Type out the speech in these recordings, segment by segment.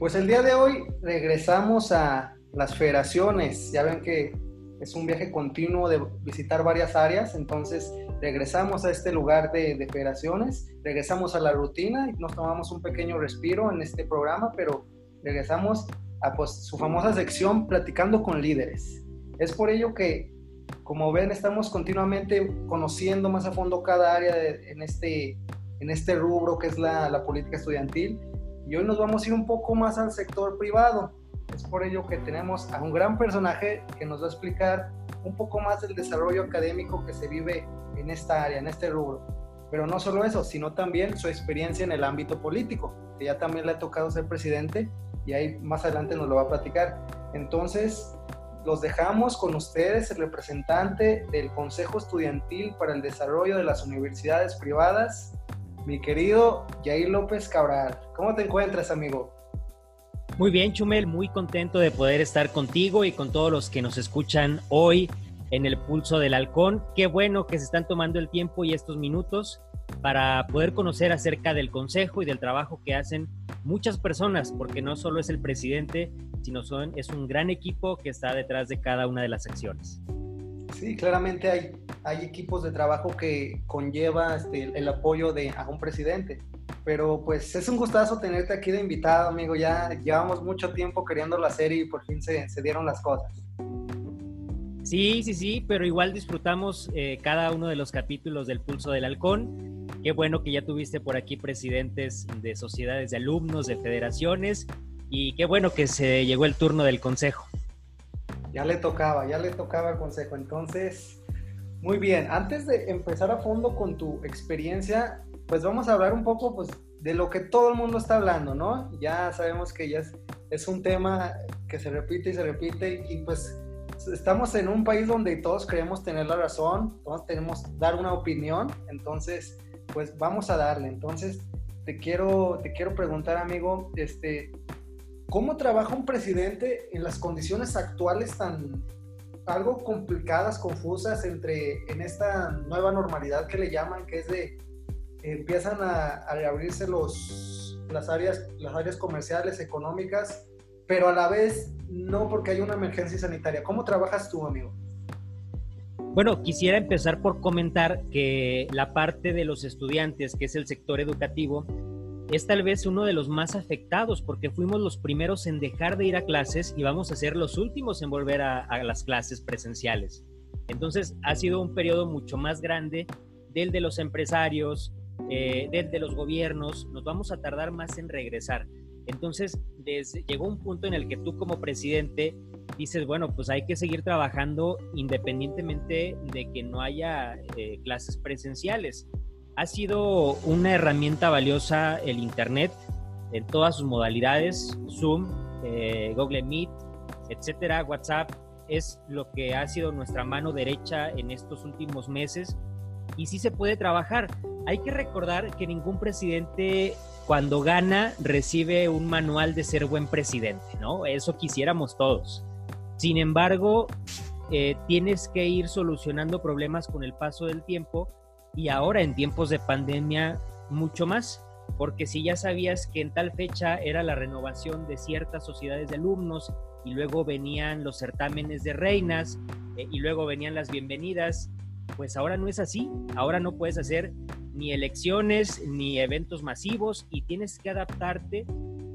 Pues el día de hoy regresamos a las federaciones. Ya ven que es un viaje continuo de visitar varias áreas, entonces regresamos a este lugar de, de federaciones, regresamos a la rutina y nos tomamos un pequeño respiro en este programa, pero regresamos a pues, su famosa sección platicando con líderes. Es por ello que, como ven, estamos continuamente conociendo más a fondo cada área en, este, en este rubro que es la, la política estudiantil y hoy nos vamos a ir un poco más al sector privado. Es por ello que tenemos a un gran personaje que nos va a explicar un poco más del desarrollo académico que se vive en esta área, en este rubro. Pero no solo eso, sino también su experiencia en el ámbito político, que ya también le ha tocado ser presidente y ahí más adelante nos lo va a platicar. Entonces, los dejamos con ustedes, el representante del Consejo Estudiantil para el Desarrollo de las Universidades Privadas, mi querido Jair López Cabral. ¿Cómo te encuentras, amigo? Muy bien, Chumel, muy contento de poder estar contigo y con todos los que nos escuchan hoy en el Pulso del Halcón. Qué bueno que se están tomando el tiempo y estos minutos para poder conocer acerca del Consejo y del trabajo que hacen muchas personas, porque no solo es el presidente, sino son, es un gran equipo que está detrás de cada una de las acciones. Sí, claramente hay, hay equipos de trabajo que conlleva este, el apoyo de a un presidente. Pero pues es un gustazo tenerte aquí de invitado, amigo. Ya llevamos mucho tiempo queriendo la serie y por fin se, se dieron las cosas. Sí, sí, sí, pero igual disfrutamos eh, cada uno de los capítulos del Pulso del Halcón. Qué bueno que ya tuviste por aquí presidentes de sociedades de alumnos, de federaciones, y qué bueno que se llegó el turno del consejo. Ya le tocaba, ya le tocaba consejo. Entonces, muy bien, antes de empezar a fondo con tu experiencia, pues vamos a hablar un poco pues, de lo que todo el mundo está hablando, ¿no? Ya sabemos que ya es, un tema que se repite y se repite y pues estamos en un país donde todos queremos tener la razón, todos tenemos dar una opinión, entonces pues vamos a darle. Entonces te quiero, te quiero preguntar, amigo, este, ¿cómo trabaja un presidente en las condiciones actuales tan algo complicadas, confusas entre en esta nueva normalidad que le llaman, que es de empiezan a, reabrirse los, las, áreas, las áreas comerciales, económicas, pero a la vez no porque hay una emergencia sanitaria. ¿Cómo trabajas tú, amigo? Bueno, quisiera empezar por comentar que la parte de los estudiantes, que es el sector educativo, es tal vez uno de los más afectados porque fuimos los primeros en dejar de ir a clases y vamos a ser los últimos en volver a, las clases presenciales. Entonces ha sido un periodo mucho más grande del de los empresarios, eh, desde los gobiernos, nos vamos a tardar más en regresar. Entonces, llegó un punto en el que tú como presidente dices, bueno, pues hay que seguir trabajando independientemente de que no haya eh, clases presenciales. Ha sido una herramienta valiosa el Internet en todas sus modalidades, Zoom, eh, Google Meet, etcétera, WhatsApp, es lo que ha sido nuestra mano derecha en estos últimos meses y sí se puede trabajar. Hay que recordar que ningún presidente cuando gana recibe un manual de ser buen presidente, ¿no? Eso quisiéramos todos. Sin embargo, eh, tienes que ir solucionando problemas con el paso del tiempo y ahora en tiempos de pandemia mucho más, porque si ya sabías que en tal fecha era la renovación de ciertas sociedades de alumnos y luego venían los certámenes de reinas eh, y luego venían las bienvenidas pues ahora no es así. Ahora no puedes hacer ni elecciones ni eventos masivos y tienes que adaptarte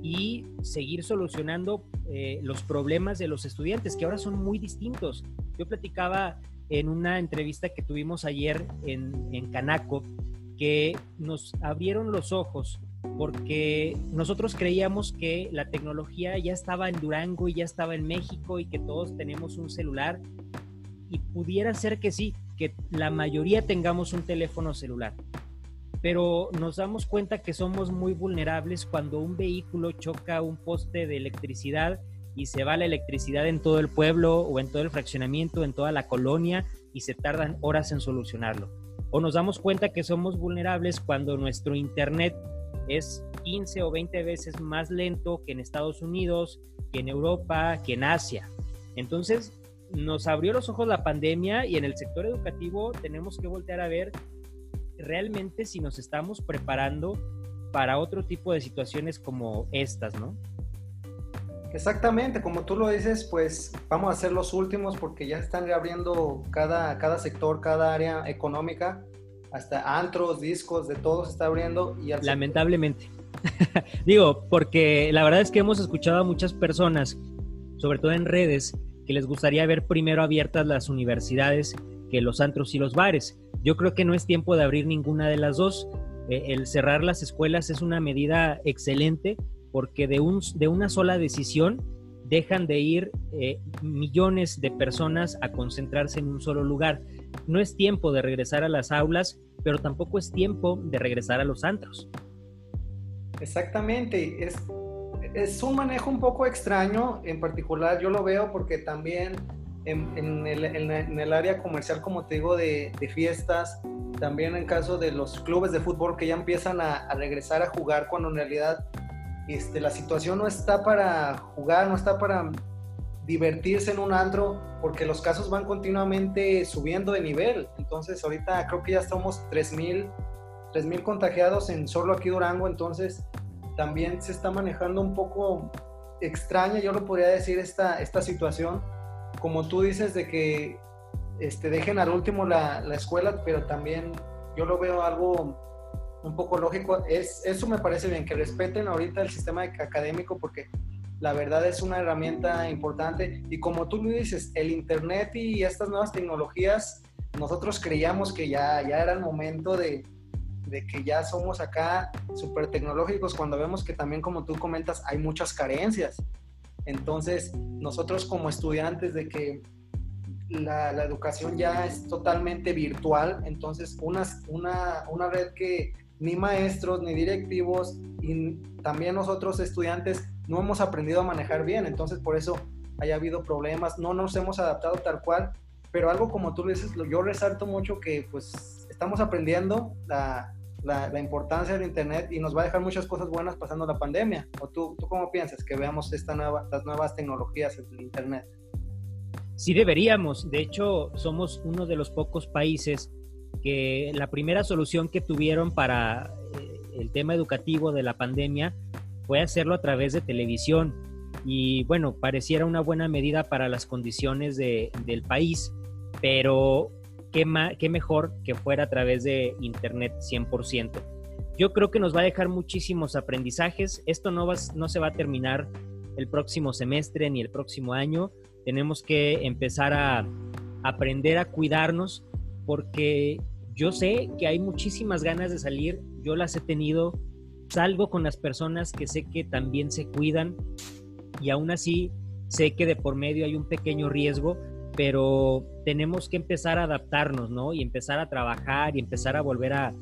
y seguir solucionando eh, los problemas de los estudiantes, que ahora son muy distintos. Yo platicaba en una entrevista que tuvimos ayer en, en Canaco que nos abrieron los ojos porque nosotros creíamos que la tecnología ya estaba en Durango y ya estaba en México y que todos tenemos un celular y pudiera ser que sí, que la mayoría tengamos un teléfono celular. Pero nos damos cuenta que somos muy vulnerables cuando un vehículo choca un poste de electricidad y se va la electricidad en todo el pueblo o en todo el fraccionamiento, en toda la colonia y se tardan horas en solucionarlo. O nos damos cuenta que somos vulnerables cuando nuestro internet es 15 o 20 veces más lento que en Estados Unidos, que en Europa, que en Asia. Entonces, nos abrió los ojos la pandemia y en el sector educativo tenemos que voltear a ver realmente si nos estamos preparando para otro tipo de situaciones como estas, ¿no? Exactamente, como tú lo dices, pues vamos a ser los últimos porque ya están abriendo cada, cada sector, cada área económica, hasta antros, discos, de todo se está abriendo. Y Lamentablemente. Digo, porque la verdad es que hemos escuchado a muchas personas, sobre todo en redes, que les gustaría ver primero abiertas las universidades que los antros y los bares. Yo creo que no es tiempo de abrir ninguna de las dos. Eh, el cerrar las escuelas es una medida excelente porque de, un, de una sola decisión dejan de ir eh, millones de personas a concentrarse en un solo lugar. No es tiempo de regresar a las aulas, pero tampoco es tiempo de regresar a los antros. Exactamente, es, es un manejo un poco extraño, en particular yo lo veo porque también en, el, área comercial, como te digo, de, fiestas, también en caso de los clubes de fútbol que ya empiezan a, regresar a jugar cuando en realidad este, la situación no está para jugar, no está para divertirse en un antro, porque los casos van continuamente subiendo de nivel. Entonces ahorita creo que ya estamos 3.000 3.000 contagiados en solo aquí Durango, entonces también se está manejando un poco extraña, yo lo podría decir, esta, esta situación. Como tú dices, de que este, dejen al último la, la escuela, pero también yo lo veo algo un poco lógico. Es, eso me parece bien, que respeten ahorita el sistema académico porque la verdad es una herramienta importante. Y como tú lo dices, el Internet y estas nuevas tecnologías, nosotros creíamos que ya, ya era el momento de, de que ya somos acá súper tecnológicos cuando vemos que también, como tú comentas, hay muchas carencias. Entonces, nosotros como estudiantes de que la, la educación ya es totalmente virtual, entonces una, una, una red que ni maestros ni directivos y también nosotros estudiantes no hemos aprendido a manejar bien, entonces por eso haya habido problemas, no nos hemos adaptado tal cual, pero algo como tú dices, yo resalto mucho que pues estamos aprendiendo la, la, importancia del Internet y nos va a dejar muchas cosas buenas pasando la pandemia. ¿O tú, tú cómo piensas que veamos esta nueva, las nuevas tecnologías del Internet? Sí deberíamos. De hecho, somos uno de los pocos países que la primera solución que tuvieron para eh, el tema educativo de la pandemia fue hacerlo a través de televisión. Y bueno, pareciera una buena medida para las condiciones de, del país, pero qué, mejor que fuera a través de Internet 100%. Yo creo que nos va a dejar muchísimos aprendizajes. Esto no, va, no se va a terminar el próximo semestre ni el próximo año. Tenemos que empezar a aprender a cuidarnos porque yo sé que hay muchísimas ganas de salir. Yo las he tenido. Salgo con las personas que sé que también se cuidan y aún así sé que de por medio hay un pequeño riesgo, pero tenemos que empezar a adaptarnos, ¿no? Y empezar a trabajar y empezar a volver a,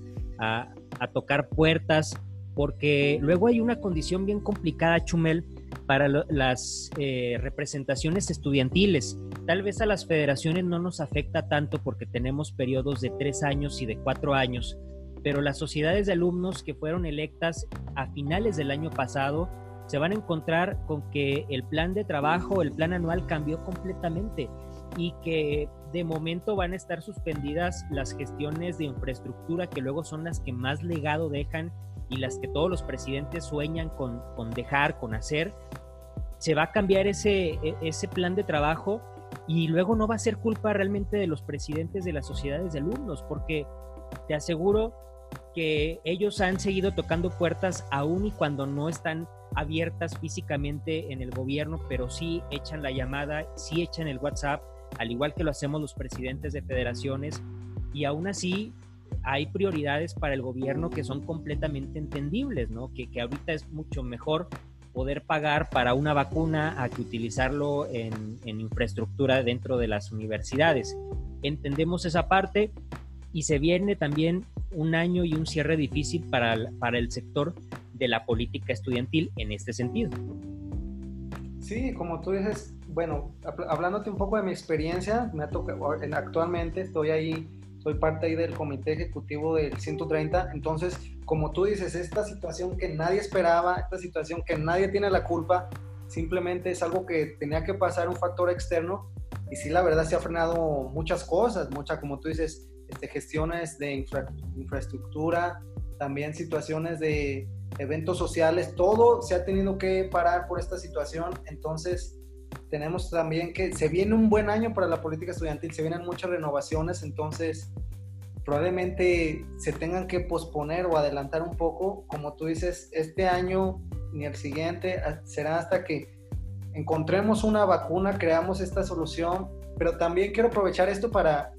tocar puertas, porque luego hay una condición bien complicada, Chumel, para las eh, representaciones estudiantiles. Tal vez a las federaciones no nos afecta tanto porque tenemos periodos de tres años y de cuatro años, pero las sociedades de alumnos que fueron electas a finales del año pasado se van a encontrar con que el plan de trabajo, el plan anual cambió completamente y que de momento van a estar suspendidas las gestiones de infraestructura que luego son las que más legado dejan y las que todos los presidentes sueñan con, dejar, con hacer. Se va a cambiar ese, e, ese plan de trabajo y luego no va a ser culpa realmente de los presidentes de las sociedades de alumnos, porque te aseguro que ellos han seguido tocando puertas aún y cuando no están abiertas físicamente en el gobierno, pero sí echan la llamada, sí echan el WhatsApp, al igual que lo hacemos los presidentes de federaciones, y aún así hay prioridades para el gobierno que son completamente entendibles, ¿no? Que, que ahorita es mucho mejor poder pagar para una vacuna a que utilizarlo en, en, infraestructura dentro de las universidades. Entendemos esa parte y se viene también un año y un cierre difícil para, para el sector de la política estudiantil en este sentido. Sí, como tú dices, bueno, hablándote un poco de mi experiencia, me ha tocado, actualmente estoy ahí, soy parte ahí del comité ejecutivo del 130, entonces, como tú dices, esta situación que nadie esperaba, esta situación que nadie tiene la culpa, simplemente es algo que tenía que pasar un factor externo. Y sí, la verdad se ha frenado muchas cosas, muchas, como tú dices, este, gestiones de infraestructura, también situaciones de eventos sociales, todo se ha tenido que parar por esta situación, entonces tenemos también que se viene un buen año para la política estudiantil, se vienen muchas renovaciones, entonces probablemente se tengan que posponer o adelantar un poco, como tú dices, este año ni el siguiente, será hasta que encontremos una vacuna, creamos esta solución, pero también quiero aprovechar esto para,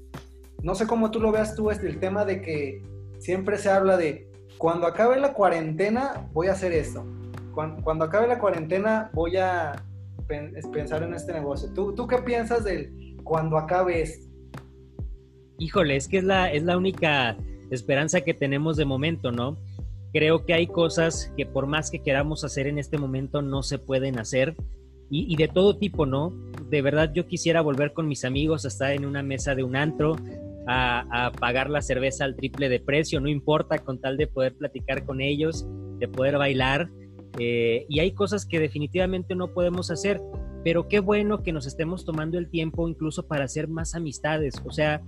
no sé cómo tú lo veas tú, es el tema de que siempre se habla de, cuando acabe la cuarentena voy a hacer esto, cuando, acabe la cuarentena voy a pensar en este negocio. ¿Tú, ¿Tú qué piensas del cuando acabe esto? Híjole, es que es la, es la única esperanza que tenemos de momento, ¿no? Creo que hay cosas que por más que queramos hacer en este momento no se pueden hacer y, de todo tipo, ¿no? De verdad yo quisiera volver con mis amigos a estar en una mesa de un antro, a, pagar la cerveza al triple de precio, no importa, con tal de poder platicar con ellos, de poder bailar. Eh, y hay cosas que definitivamente no podemos hacer, pero qué bueno que nos estemos tomando el tiempo incluso para hacer más amistades. O sea,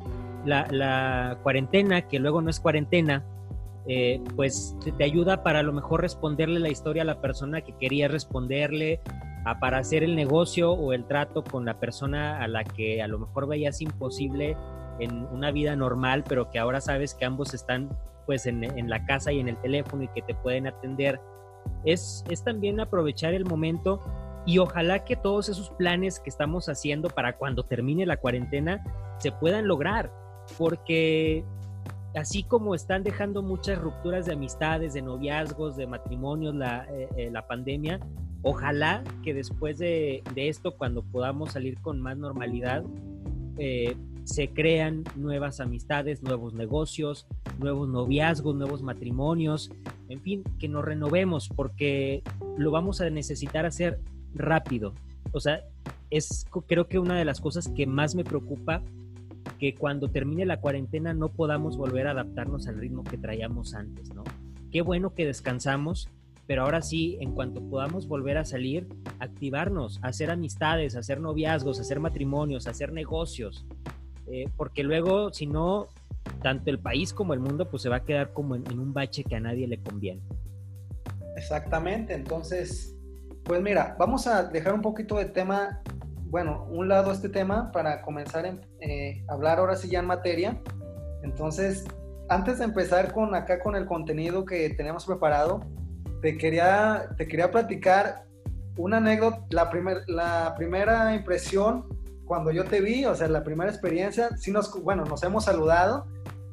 la, cuarentena, que luego no es cuarentena, eh, pues te ayuda para a lo mejor responderle la historia a la persona que quería responderle, a, para hacer el negocio o el trato con la persona a la que a lo mejor veías imposible en una vida normal, pero que ahora sabes que ambos están pues en, en la casa y en el teléfono y que te pueden atender. Es, es también aprovechar el momento y ojalá que todos esos planes que estamos haciendo para cuando termine la cuarentena se puedan lograr porque así como están dejando muchas rupturas de amistades, de noviazgos, de matrimonios, la, eh, eh, pandemia, ojalá que después de, esto, cuando podamos salir con más normalidad, eh, se crean nuevas amistades, nuevos negocios, nuevos noviazgos, nuevos matrimonios, en fin, que nos renovemos porque lo vamos a necesitar hacer rápido. O sea, es creo que una de las cosas que más me preocupa que cuando termine la cuarentena no podamos volver a adaptarnos al ritmo que traíamos antes, ¿no? Qué bueno que descansamos, pero ahora sí, en cuanto podamos volver a salir, activarnos, hacer amistades, hacer noviazgos, hacer matrimonios, hacer negocios, eh, porque luego, si no, tanto el país como el mundo, pues se va a quedar como en un bache que a nadie le conviene. Exactamente, entonces, pues mira, vamos a dejar un poquito de tema bueno, un lado este tema para comenzar a eh, hablar ahora sí ya en materia. Entonces, antes de empezar con acá con el contenido que tenemos preparado, te quería, te quería platicar una anécdota, la, primer, la primera impresión cuando yo te vi, o sea, la primera experiencia, sí nos, bueno, nos hemos saludado,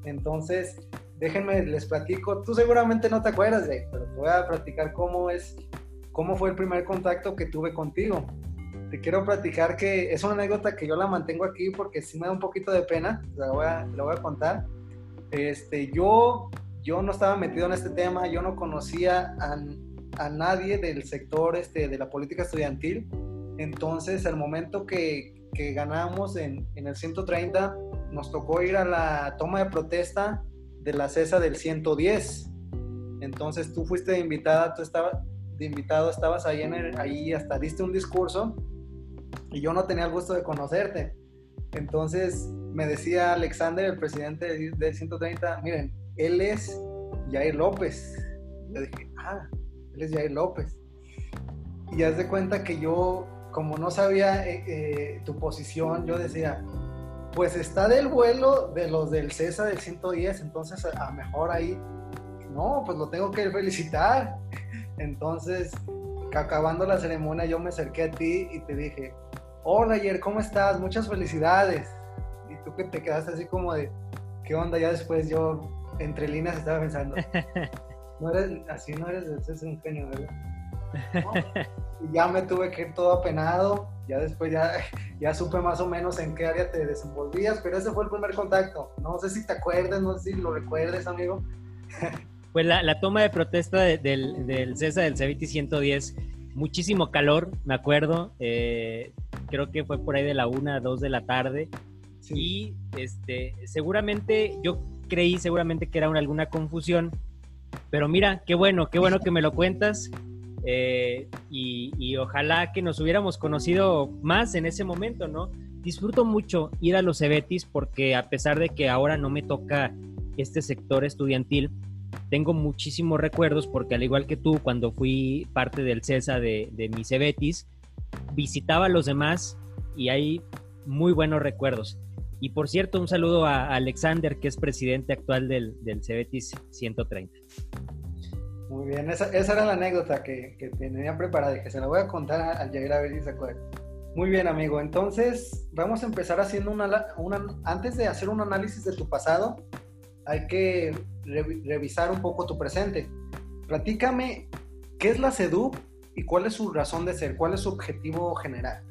entonces déjenme, les platico, tú seguramente no te acuerdas de, pero te voy a platicar cómo es, cómo fue el primer contacto que tuve contigo te quiero platicar que es una anécdota que yo la mantengo aquí porque sí me da un poquito de pena, la voy a, la voy a contar. Este, yo, yo no estaba metido en este tema, yo no conocía a, a nadie del sector este, de la política estudiantil, entonces al momento que, que ganamos en, en, el 130, nos tocó ir a la toma de protesta de la CESA del 110. Entonces tú fuiste invitada, tú estabas de invitado, estabas ahí, en ahí hasta diste un discurso y yo no tenía el gusto de conocerte. Entonces me decía Alexander, el presidente del 130, miren, él es Jair López. Yo dije, ah, él es Jair López. Y haz de cuenta que yo, como no sabía eh, eh, tu posición, yo decía, pues está del vuelo de los del CESA del 110, entonces a, a mejor ahí, no, pues lo tengo que felicitar. Entonces, acabando la ceremonia, yo me acerqué a ti y te dije, hola Ayer, ¿cómo estás? Muchas felicidades. Y tú que te quedaste así como de, ¿qué onda? Ya después yo, entre líneas, estaba pensando, no eres, así no eres, es un genio, ¿verdad? Y ya me tuve que ir todo apenado, ya después ya, ya supe más o menos en qué área te desenvolvías, pero ese fue el primer contacto. No sé si te acuerdas, no sé si lo recuerdes, amigo. pues la, la, toma de protesta del, del CESA del CEVITI 110 muchísimo calor, me acuerdo. Eh, creo que fue por ahí de la una a dos de la tarde. Y este, seguramente, yo creí seguramente que era una, alguna confusión. Pero mira, qué bueno, qué bueno que me lo cuentas. Eh, y, ojalá que nos hubiéramos conocido más en ese momento, ¿no? Disfruto mucho ir a los Cebetis porque a pesar de que ahora no me toca este sector estudiantil, tengo muchísimos recuerdos porque al igual que tú, cuando fui parte del CESA de, de mi Cebetis, visitaba a los demás y hay muy buenos recuerdos. Y por cierto, un saludo a Alexander, que es presidente actual del, del Cebetis 130. Muy bien, esa, era la anécdota que, que, tenía preparada y que se la voy a contar al llegar a ver si se acuerda. Muy bien, amigo. Entonces, vamos a empezar haciendo una, una antes de hacer un análisis de tu pasado, hay que revisar un poco tu presente. Platícame, ¿qué es la CEDUP y cuál es su razón de ser? ¿Cuál es su objetivo general?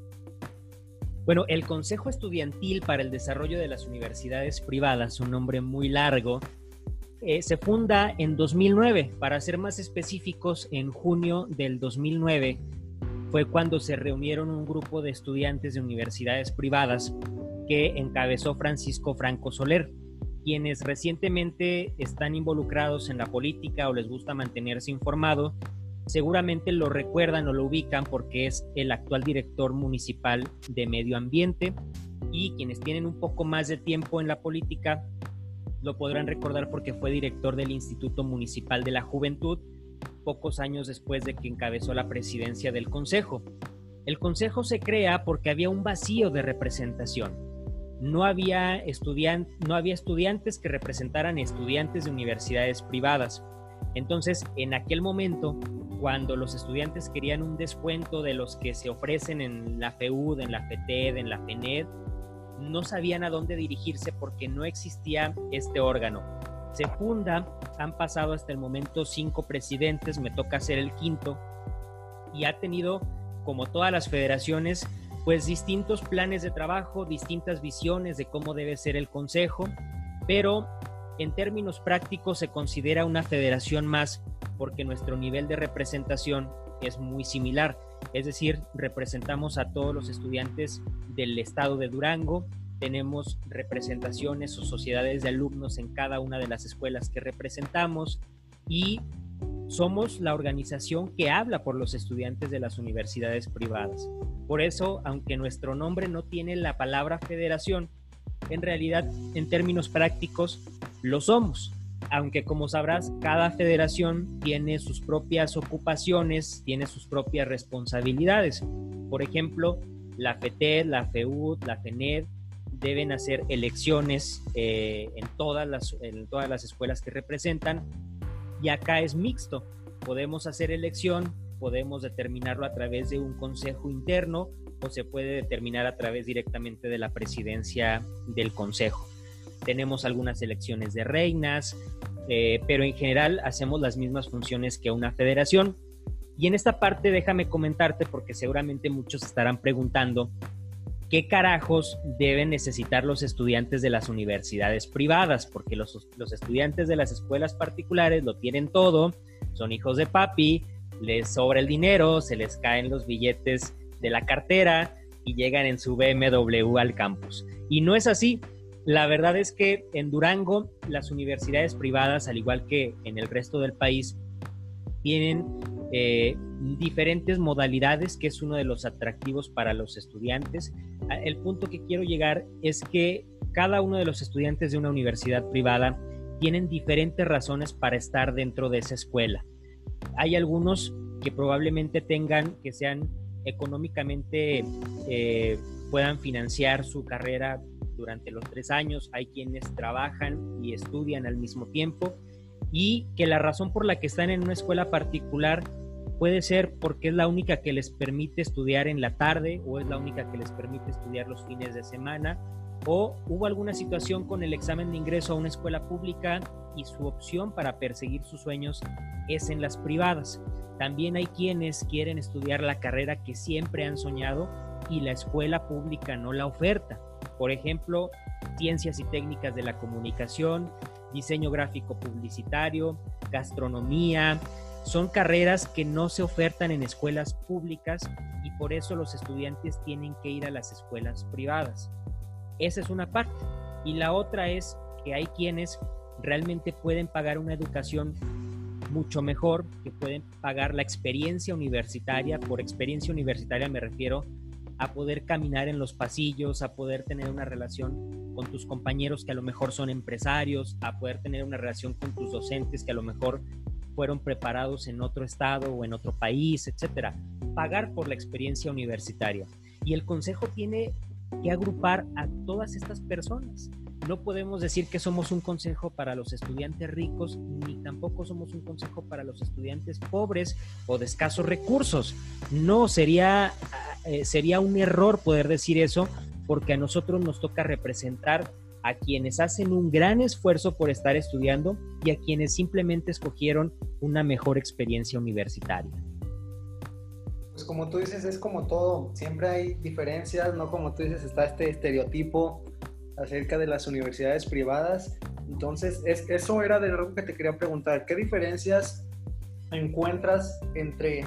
Bueno, el Consejo Estudiantil para el Desarrollo de las Universidades Privadas, un nombre muy largo, eh, se funda en 2009. Para ser más específicos, en junio del 2009 fue cuando se reunieron un grupo de estudiantes de universidades privadas que encabezó Francisco Franco Soler, quienes recientemente están involucrados en la política o les gusta mantenerse informado, seguramente lo recuerdan o lo ubican porque es el actual director municipal de medio ambiente y quienes tienen un poco más de tiempo en la política lo podrán recordar porque fue director del Instituto Municipal de la Juventud pocos años después de que encabezó la presidencia del Consejo. El Consejo se crea porque había un vacío de representación. No había, no había estudiantes que representaran estudiantes de universidades privadas. Entonces, en aquel momento, cuando los estudiantes querían un descuento de los que se ofrecen en la FEUD, en la FETED, en la FENED, no sabían a dónde dirigirse porque no existía este órgano. Se funda, han pasado hasta el momento cinco presidentes, me toca ser el quinto, y ha tenido, como todas las federaciones, pues distintos planes de trabajo, distintas visiones de cómo debe ser el consejo, pero en términos prácticos se considera una federación más porque nuestro nivel de representación es muy similar. Es decir, representamos a todos los estudiantes del estado de Durango, tenemos representaciones o sociedades de alumnos en cada una de las escuelas que representamos y somos la organización que habla por los estudiantes de las universidades privadas. Por eso, aunque nuestro nombre no tiene la palabra federación, en realidad, en términos prácticos, lo somos aunque como sabrás, cada federación tiene sus propias ocupaciones, tiene sus propias responsabilidades. Por ejemplo, la FETED, la FEUD, la FENED deben hacer elecciones eh, en, todas las, en todas las escuelas que representan y acá es mixto. Podemos hacer elección, podemos determinarlo a través de un consejo interno o se puede determinar a través directamente de la presidencia del consejo tenemos algunas elecciones de reinas, eh, pero en general hacemos las mismas funciones que una federación. Y en esta parte déjame comentarte, porque seguramente muchos estarán preguntando, ¿qué carajos deben necesitar los estudiantes de las universidades privadas? Porque los, los estudiantes de las escuelas particulares lo tienen todo, son hijos de papi, les sobra el dinero, se les caen los billetes de la cartera y llegan en su BMW al campus. Y no es así. La verdad es que en Durango las universidades privadas, al igual que en el resto del país, tienen eh, diferentes modalidades, que es uno de los atractivos para los estudiantes. Ah, el punto que quiero llegar es que cada uno de los estudiantes de una universidad privada tienen diferentes razones para estar dentro de esa escuela. Hay algunos que probablemente tengan, que sean económicamente, eh, puedan financiar su carrera durante los tres años, hay quienes trabajan y estudian al mismo tiempo y que la razón por la que están en una escuela particular puede ser porque es la única que les permite estudiar en la tarde o es la única que les permite estudiar los fines de semana o hubo alguna situación con el examen de ingreso a una escuela pública y su opción para perseguir sus sueños es en las privadas. También hay quienes quieren estudiar la carrera que siempre han soñado y la escuela pública no la oferta. Por ejemplo, ciencias y técnicas de la comunicación, diseño gráfico publicitario, gastronomía. Son carreras que no se ofertan en escuelas públicas y por eso los estudiantes tienen que ir a las escuelas privadas. Esa es una parte. Y la otra es que hay quienes realmente pueden pagar una educación mucho mejor, que pueden pagar la experiencia universitaria. Por experiencia universitaria me refiero a poder caminar en los pasillos, a poder tener una relación con tus compañeros que a lo mejor son empresarios, a poder tener una relación con tus docentes que a lo mejor fueron preparados en otro estado o en otro país, etcétera. Pagar por la experiencia universitaria. Y el consejo tiene que agrupar a todas estas personas. No podemos decir que somos un consejo para los estudiantes ricos, ni tampoco somos un consejo para los estudiantes pobres o de escasos recursos. No, sería, eh, sería un error poder decir eso, porque a nosotros nos toca representar a quienes hacen un gran esfuerzo por estar estudiando y a quienes simplemente escogieron una mejor experiencia universitaria. Pues como tú dices, es como todo, siempre hay diferencias, no como tú dices, está este estereotipo acerca de las universidades privadas. Entonces, es, eso era de algo que te quería preguntar, ¿qué diferencias encuentras entre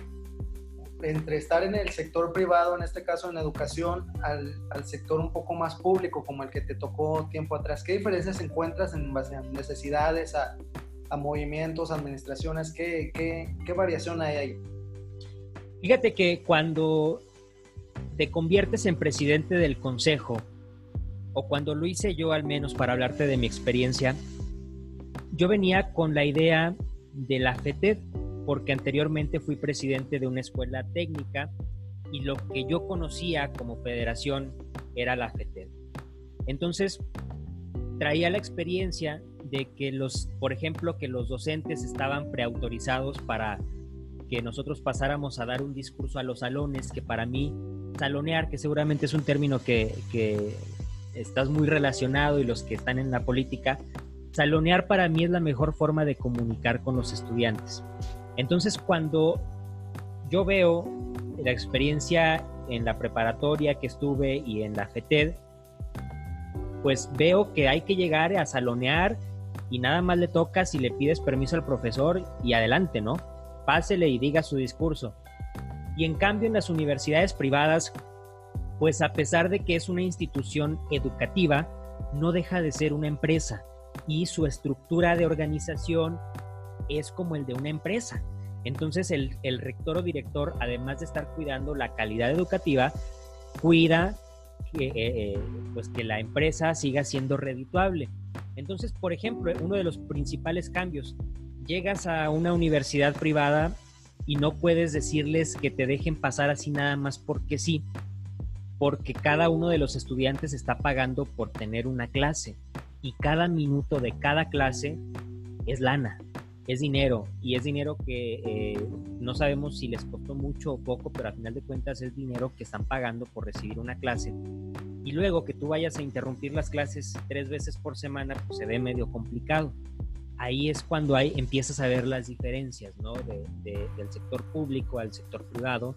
entre estar en el sector privado, en este caso en educación, al, sector un poco más público, como el que te tocó tiempo atrás? ¿Qué diferencias encuentras en base a necesidades, a movimientos, administraciones? ¿Qué, qué, qué variación hay ahí? Fíjate que cuando te conviertes en presidente del consejo, o cuando lo hice yo al menos para hablarte de mi experiencia, yo venía con la idea de la FETED, porque anteriormente fui presidente de una escuela técnica y lo que yo conocía como federación era la FETED. Entonces, traía la experiencia de que los, por ejemplo, que los docentes estaban preautorizados para que nosotros pasáramos a dar un discurso a los salones, que para mí, salonear, que seguramente es un término que, que estás muy relacionado y los que están en la política, salonear para mí es la mejor forma de comunicar con los estudiantes. Entonces, cuando yo veo la experiencia en la preparatoria que estuve y en la FETED, pues veo que hay que llegar a salonear y nada más le toca si le pides permiso al profesor y adelante, ¿no? Pásele y diga su discurso. Y en cambio en las universidades privadas, pues a pesar de que es una institución educativa, no deja de ser una empresa y su estructura de organización es como el de una empresa. Entonces el, rector o director, además de estar cuidando la calidad educativa, cuida que, eh, eh, pues que la empresa siga siendo redituable. Entonces, por ejemplo, uno de los principales cambios, llegas a una universidad privada y no puedes decirles que te dejen pasar así nada más porque sí, porque cada uno de los estudiantes está pagando por tener una clase y cada minuto de cada clase es lana es dinero y es dinero que eh, no sabemos si les costó mucho o poco, pero al final de cuentas es dinero que están pagando por recibir una clase. Y luego que tú vayas a interrumpir las clases tres veces por semana, pues se ve medio complicado. Ahí es cuando hay, empiezas a ver las diferencias ¿no? del sector público al sector privado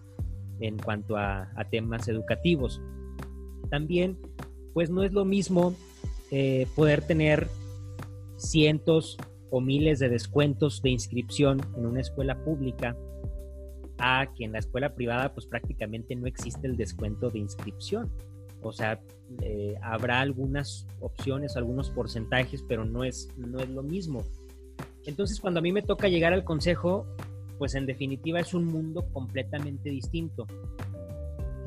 en cuanto a, temas educativos. También, pues no es lo mismo eh, poder tener cientos o miles de descuentos de inscripción en una escuela pública a que en la escuela privada pues prácticamente no existe el descuento de inscripción. O sea, eh, habrá algunas opciones, algunos porcentajes, pero no es, no es lo mismo. Entonces, cuando a mí me toca llegar al consejo, pues en definitiva es un mundo completamente distinto.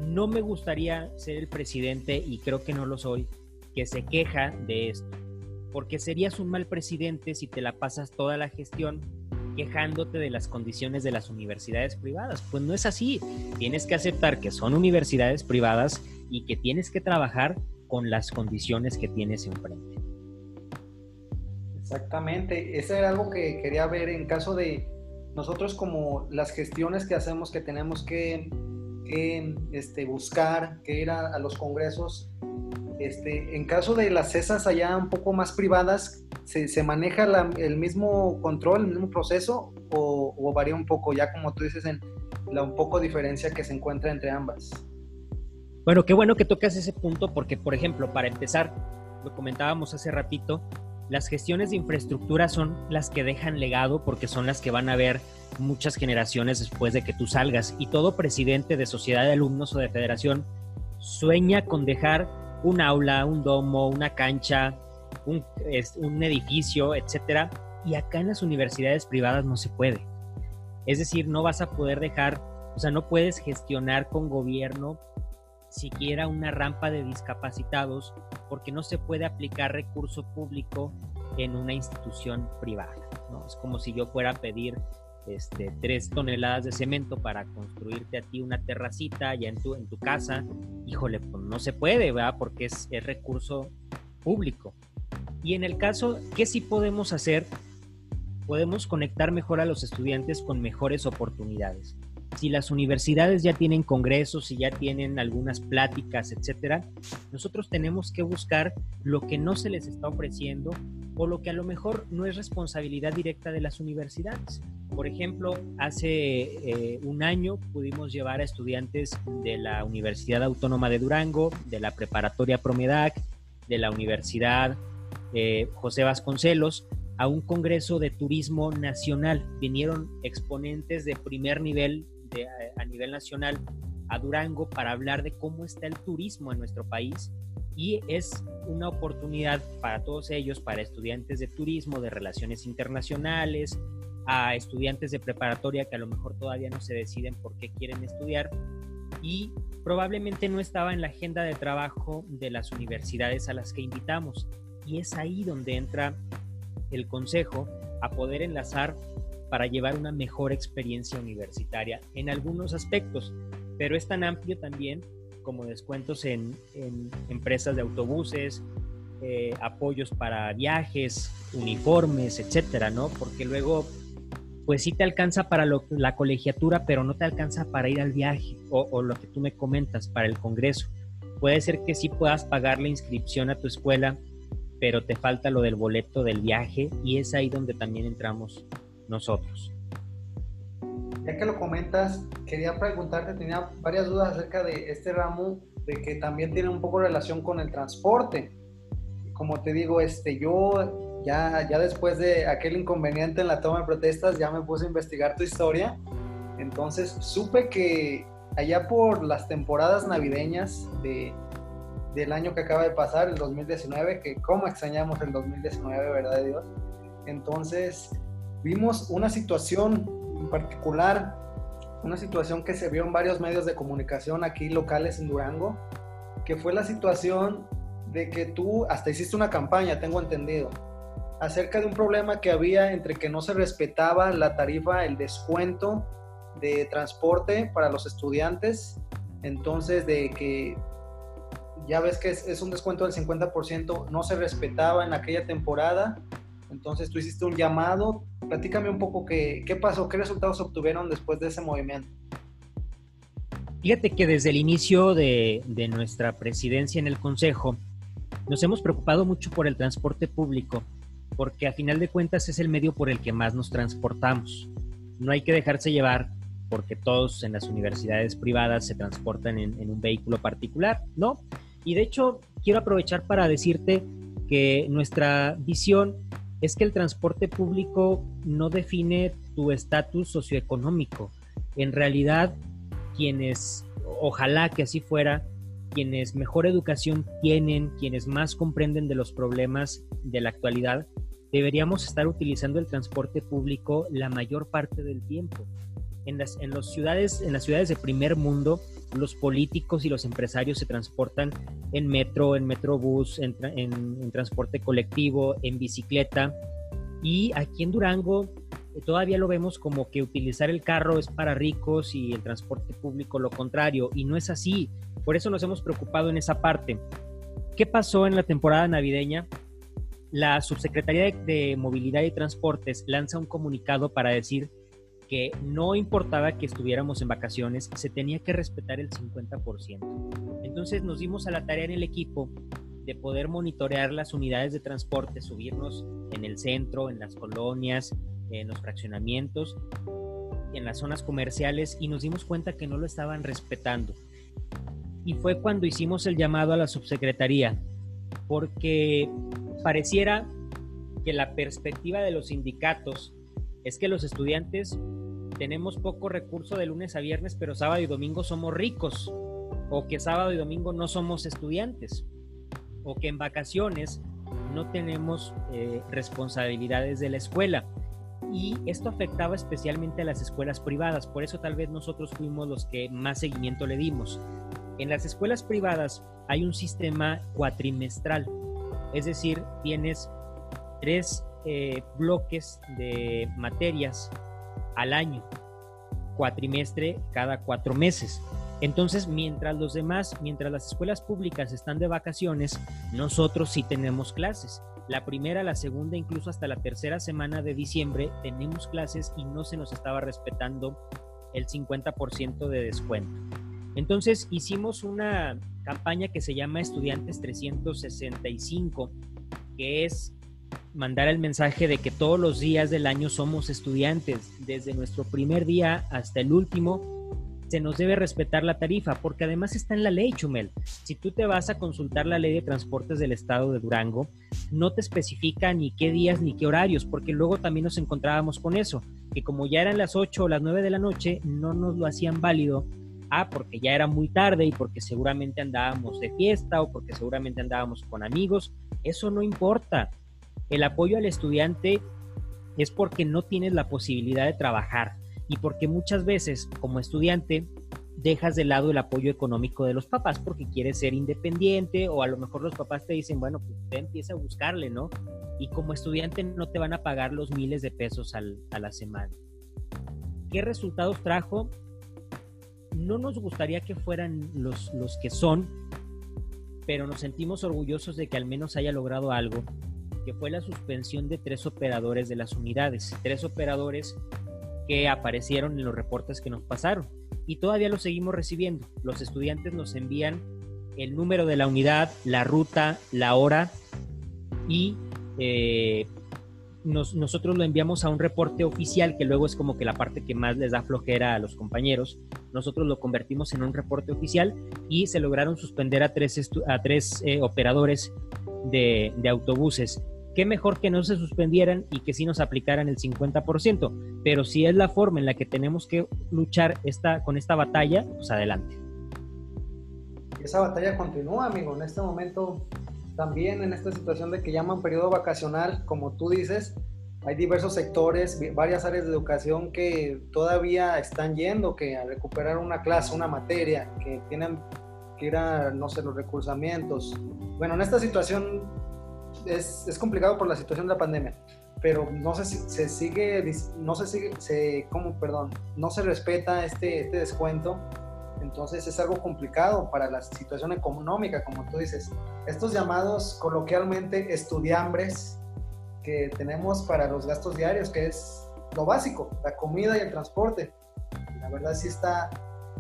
No me gustaría ser el presidente, y creo que no lo soy, que se queja de esto porque serías un mal presidente si te la pasas toda la gestión quejándote de las condiciones de las universidades privadas. Pues no es así. Tienes que aceptar que son universidades privadas y que tienes que trabajar con las condiciones que tienes enfrente. Exactamente. Eso era algo que quería ver en caso de nosotros como las gestiones que hacemos que tenemos que, este, buscar, que ir a los congresos este, en caso de las CESAS allá un poco más privadas, ¿se, maneja el mismo control, el mismo proceso o, varía un poco, ya como tú dices, en la un poco diferencia que se encuentra entre ambas? Bueno, qué bueno que tocas ese punto porque, por ejemplo, para empezar, lo comentábamos hace ratito, las gestiones de infraestructura son las que dejan legado porque son las que van a ver muchas generaciones después de que tú salgas. Y todo presidente de sociedad de alumnos o de federación sueña con dejar un aula, un domo, una cancha, un, edificio, etcétera. Y acá en las universidades privadas no se puede. Es decir, no vas a poder dejar, o sea, no puedes gestionar con gobierno siquiera una rampa de discapacitados porque no se puede aplicar recurso público en una institución privada. Es como si yo fuera a pedir este, tres toneladas de cemento para construirte a ti una terracita ya en tu, en tu casa. Híjole, pues no se puede, ¿verdad? Porque es, es recurso público. Y en el caso, ¿qué sí podemos hacer? Podemos conectar mejor a los estudiantes con mejores oportunidades si las universidades ya tienen congresos, si ya tienen algunas pláticas, etcétera, nosotros tenemos que buscar lo que no se les está ofreciendo o lo que a lo mejor no es responsabilidad directa de las universidades. Por ejemplo, hace eh, un año pudimos llevar a estudiantes de la Universidad Autónoma de Durango, de la Preparatoria Promedac, de la Universidad eh, José Vasconcelos, a un congreso de turismo nacional. Vinieron exponentes de primer nivel a nivel nacional a Durango para hablar de cómo está el turismo en nuestro país y es una oportunidad para todos ellos, para estudiantes de turismo, de relaciones internacionales, a estudiantes de preparatoria que a lo mejor todavía no se deciden por qué quieren estudiar y probablemente no estaba en la agenda de trabajo de las universidades a las que invitamos. Y es ahí donde entra el consejo a poder enlazar para llevar una mejor experiencia universitaria en algunos aspectos, pero es tan amplio también como descuentos en, empresas de autobuses, eh, apoyos para viajes, uniformes, etcétera, ¿no? Porque luego, pues sí te alcanza para la colegiatura, pero no te alcanza para ir al viaje o, o lo que tú me comentas, para el congreso. Puede ser que sí puedas pagar la inscripción a tu escuela, pero te falta lo del boleto del viaje y es ahí donde también entramos nosotros. Ya que lo comentas, quería preguntarte, tenía varias dudas acerca de este ramo, de que también tiene un poco relación con el transporte. Como te digo, este, yo ya, ya después de aquel inconveniente en la toma de protestas, ya me puse a investigar tu historia. Entonces supe que allá por las temporadas navideñas de, del año que acaba de pasar, el 2019, que cómo extrañamos el 2019, ¿verdad Dios? Entonces, vimos una situación en particular, una situación que se vio en varios medios de comunicación aquí locales en Durango, que fue la situación de que tú hasta hiciste una campaña, tengo entendido, acerca de un problema que había entre que no se respetaba la tarifa, el descuento de transporte para los estudiantes, entonces de que ya ves que es, es un descuento del 50%, no se respetaba en aquella temporada entonces tú hiciste un llamado. Platícame un poco qué, qué pasó, qué resultados obtuvieron después de ese movimiento. Fíjate que desde el inicio de, de nuestra presidencia en el Consejo, nos hemos preocupado mucho por el transporte público, porque a final de cuentas es el medio por el que más nos transportamos. No hay que dejarse llevar porque todos en las universidades privadas se transportan en, en, un vehículo particular, ¿no? Y de hecho, quiero aprovechar para decirte que nuestra visión es que el transporte público no define tu estatus socioeconómico. En realidad, quienes, ojalá que así fuera, quienes mejor educación tienen, quienes más comprenden de los problemas de la actualidad, deberíamos estar utilizando el transporte público la mayor parte del tiempo. En las, en ciudades, en las ciudades de primer mundo, los políticos y los empresarios se transportan en metro, en metrobús, en, transporte colectivo, en bicicleta. Y aquí en Durango eh, todavía lo vemos como que utilizar el carro es para ricos y el transporte público lo contrario. Y no es así. Por eso nos hemos preocupado en esa parte. ¿Qué pasó en la temporada navideña? La Subsecretaría de Movilidad y Transportes lanza un comunicado para decir no importaba que estuviéramos en vacaciones, se tenía que respetar el 50%. Entonces nos dimos a la tarea en el equipo de poder monitorear las unidades de transporte, subirnos en el centro, en las colonias, en los fraccionamientos, en las zonas comerciales y nos dimos cuenta que no lo estaban respetando. Y fue cuando hicimos el llamado a la subsecretaría, porque pareciera que la perspectiva de los sindicatos es que los estudiantes tenemos poco recurso de lunes a viernes, pero sábado y domingo somos ricos, o que sábado y domingo no somos estudiantes, o que en vacaciones no tenemos eh, responsabilidades de la escuela. Y esto afectaba especialmente a las escuelas privadas, por eso tal vez nosotros fuimos los que más seguimiento le dimos. En las escuelas privadas hay un sistema cuatrimestral, es decir, tienes tres eh, bloques de materias al año, cuatrimestre cada cuatro meses. Entonces, mientras los demás, mientras las escuelas públicas están de vacaciones, nosotros sí tenemos clases. La primera, la segunda, incluso hasta la tercera semana de diciembre tenemos clases y no se nos estaba respetando el 50% de descuento. Entonces hicimos una campaña que se llama Estudiantes 365, que es mandar el mensaje de que todos los días del año somos estudiantes, desde nuestro primer día hasta el último, se nos debe respetar la tarifa, porque además está en la ley, Chumel. Si tú te vas a consultar la ley de transportes del estado de Durango, no te especifica ni qué días ni qué horarios, porque luego también nos encontrábamos con eso, que como ya eran las 8 o las 9 de la noche, no nos lo hacían válido. Ah, porque ya era muy tarde y porque seguramente andábamos de fiesta o porque seguramente andábamos con amigos. Eso no importa. El apoyo al estudiante es porque no tienes la posibilidad de trabajar y porque muchas veces como estudiante dejas de lado el apoyo económico de los papás porque quieres ser independiente o a lo mejor los papás te dicen, bueno, pues usted empieza a buscarle, ¿no? Y como estudiante no te van a pagar los miles de pesos a la semana. ¿Qué resultados trajo? No nos gustaría que fueran los, los que son, pero nos sentimos orgullosos de que al menos haya logrado algo, que fue la suspensión de tres operadores de las unidades, tres operadores que aparecieron en los reportes que nos pasaron y todavía lo seguimos recibiendo. Los estudiantes nos envían el número de la unidad, la ruta, la hora y eh, nosotros lo enviamos a un reporte oficial que luego es como que la parte que más les da flojera a los compañeros. Nosotros lo convertimos en un reporte oficial y se lograron suspender a tres, a tres eh, operadores de autobuses qué mejor que no se suspendieran y que sí nos aplicaran el 50%. Pero si es la forma en la que tenemos que luchar esta, con esta batalla, pues adelante. Esa batalla continúa, amigo. En este momento, también en esta situación de que llaman periodo vacacional, como tú dices, hay diversos sectores, varias áreas de educación que todavía están yendo, que a recuperar una clase, una materia, que tienen que ir a, no sé, los recursamientos. Bueno, en esta situación es, es, complicado por la situación de la pandemia, pero no se, se sigue, no se sigue, se, ¿cómo, perdón, no se respeta este, este descuento, entonces es algo complicado para la situación económica, como tú dices. Estos llamados coloquialmente estudiambres que tenemos para los gastos diarios, que es lo básico, la comida y el transporte. La verdad sí está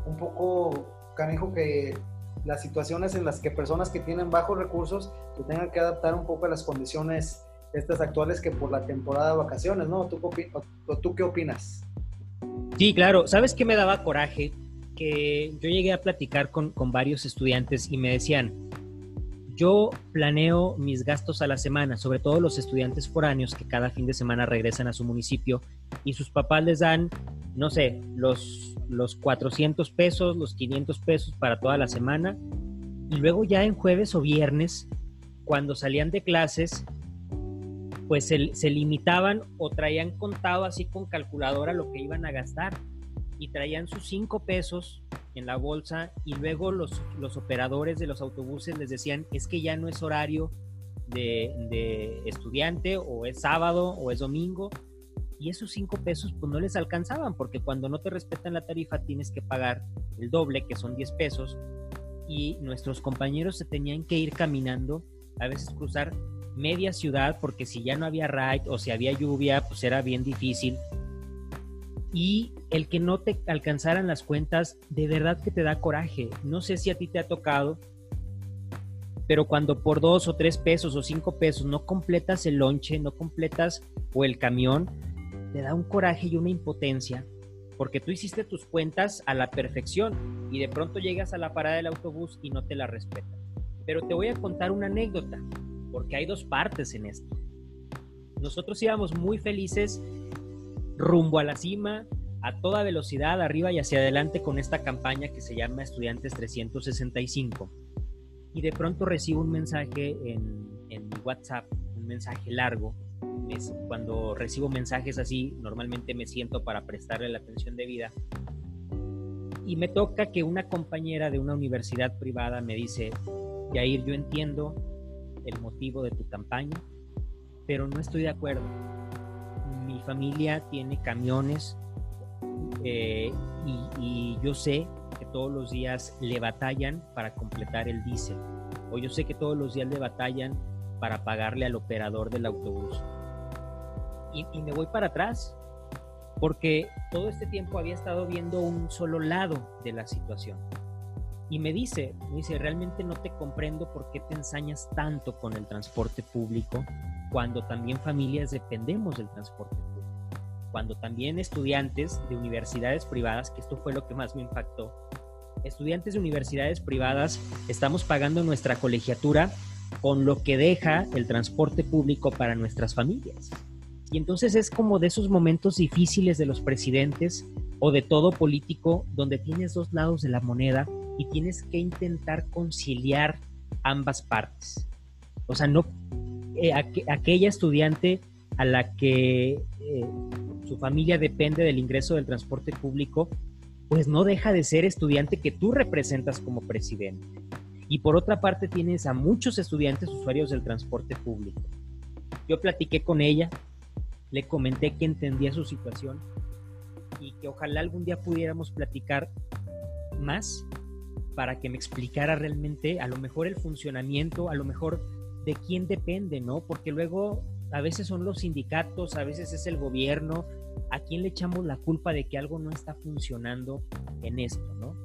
un poco canijo que las situaciones en las que personas que tienen bajos recursos se tengan que adaptar un poco a las condiciones estas actuales que por la temporada de vacaciones, ¿no? ¿Tú, ¿Tú qué opinas? Sí, claro. ¿Sabes qué me daba coraje? Que yo llegué a platicar con, con varios estudiantes y me decían, yo planeo mis gastos a la semana, sobre todo los estudiantes foráneos que cada fin de semana regresan a su municipio y sus papás les dan, no sé, los los 400 pesos, los 500 pesos para toda la semana. Y luego ya en jueves o viernes, cuando salían de clases, pues se, limitaban o traían contado así con calculadora lo que iban a gastar. Y traían sus 5 pesos en la bolsa y luego los, los operadores de los autobuses les decían, es que ya no es horario de, de estudiante o es sábado o es domingo, y esos cinco pesos pues no les alcanzaban porque cuando no te respetan la tarifa tienes que pagar el doble, que son 10 pesos, y nuestros compañeros se tenían que ir caminando, a veces cruzar media ciudad porque si ya no había ride o si había lluvia pues era bien difícil. Y el que no te alcanzaran las cuentas, de verdad que te da coraje. No sé si a ti te ha tocado, pero cuando por dos o tres pesos o cinco pesos no completas el lonche, no completas o el camión, te da un coraje y una impotencia porque tú hiciste tus cuentas a la perfección y de pronto llegas a la parada del autobús y no te la respetan. Pero te voy a contar una anécdota, porque hay dos partes en esto. Nosotros íbamos muy felices rumbo a la cima, a toda velocidad, arriba y hacia adelante con esta campaña que se llama Estudiantes 365. Y de pronto recibo un mensaje en, en WhatsApp, un mensaje largo, cuando recibo mensajes así, normalmente me siento para prestarle la atención debida. Y me toca que una compañera de una universidad privada me dice, Yair, yo entiendo el motivo de tu campaña, pero no estoy de acuerdo. Mi familia tiene camiones eh, y, yo sé que todos los días le batallan para completar el diésel, o yo sé que todos los días le batallan para pagarle al operador del autobús. Y, y, me voy para atrás, porque todo este tiempo había estado viendo un solo lado de la situación. Y me dice, me dice, realmente no te comprendo por qué te ensañas tanto con el transporte público cuando también familias dependemos del transporte público cuando también estudiantes de universidades privadas, que esto fue lo que más me impactó, estudiantes de universidades privadas estamos pagando nuestra colegiatura con lo que deja el transporte público para nuestras familias. Y entonces es como de esos momentos difíciles de los presidentes o de todo político donde tienes dos lados de la moneda y tienes que intentar conciliar ambas partes. O sea, no eh, aquella estudiante a la que eh, su familia depende del ingreso del transporte público, pues no deja de ser estudiante que tú representas como presidente. Y por otra parte tienes a muchos estudiantes usuarios del transporte público. Yo platiqué con ella, le comenté que entendía su situación y que ojalá algún día pudiéramos platicar más para que me explicara realmente a lo mejor el funcionamiento, a lo mejor de quién depende, ¿no? Porque luego a veces son los sindicatos, a veces es el gobierno, ¿a quién le echamos la culpa de que algo no está funcionando en esto, no?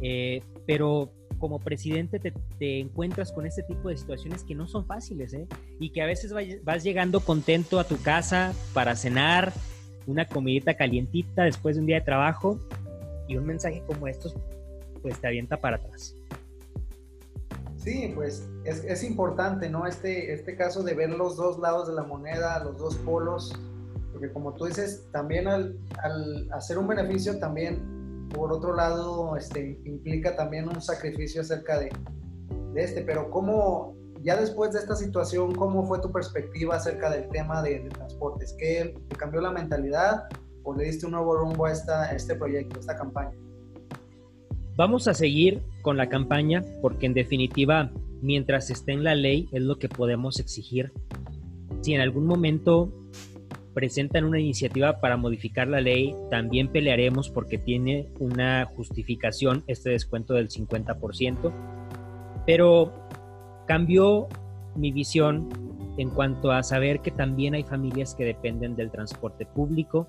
Eh, pero como presidente te, encuentras con este tipo de situaciones que no son fáciles, ¿eh? Y que a veces vas llegando contento a tu casa para cenar, una comidita calientita después de un día de trabajo y un mensaje como estos, pues te avienta para atrás. Sí, pues es, importante, ¿no? Este, este caso de ver los dos lados de la moneda, los dos polos, porque como tú dices, también al, hacer un beneficio, también, por otro lado, este, implica también un sacrificio acerca de, este, pero ¿cómo, ya después de esta situación, cómo fue tu perspectiva acerca del tema de, de transportes? ¿Qué te cambió la mentalidad o le diste un nuevo rumbo a, esta, a este proyecto, a esta campaña? Vamos a seguir con la campaña porque en definitiva, mientras esté en la ley, es lo que podemos exigir. Si en algún momento presentan una iniciativa para modificar la ley, también pelearemos porque tiene una justificación este descuento del 50%, pero cambió mi visión en cuanto a saber que también hay familias que dependen del transporte público,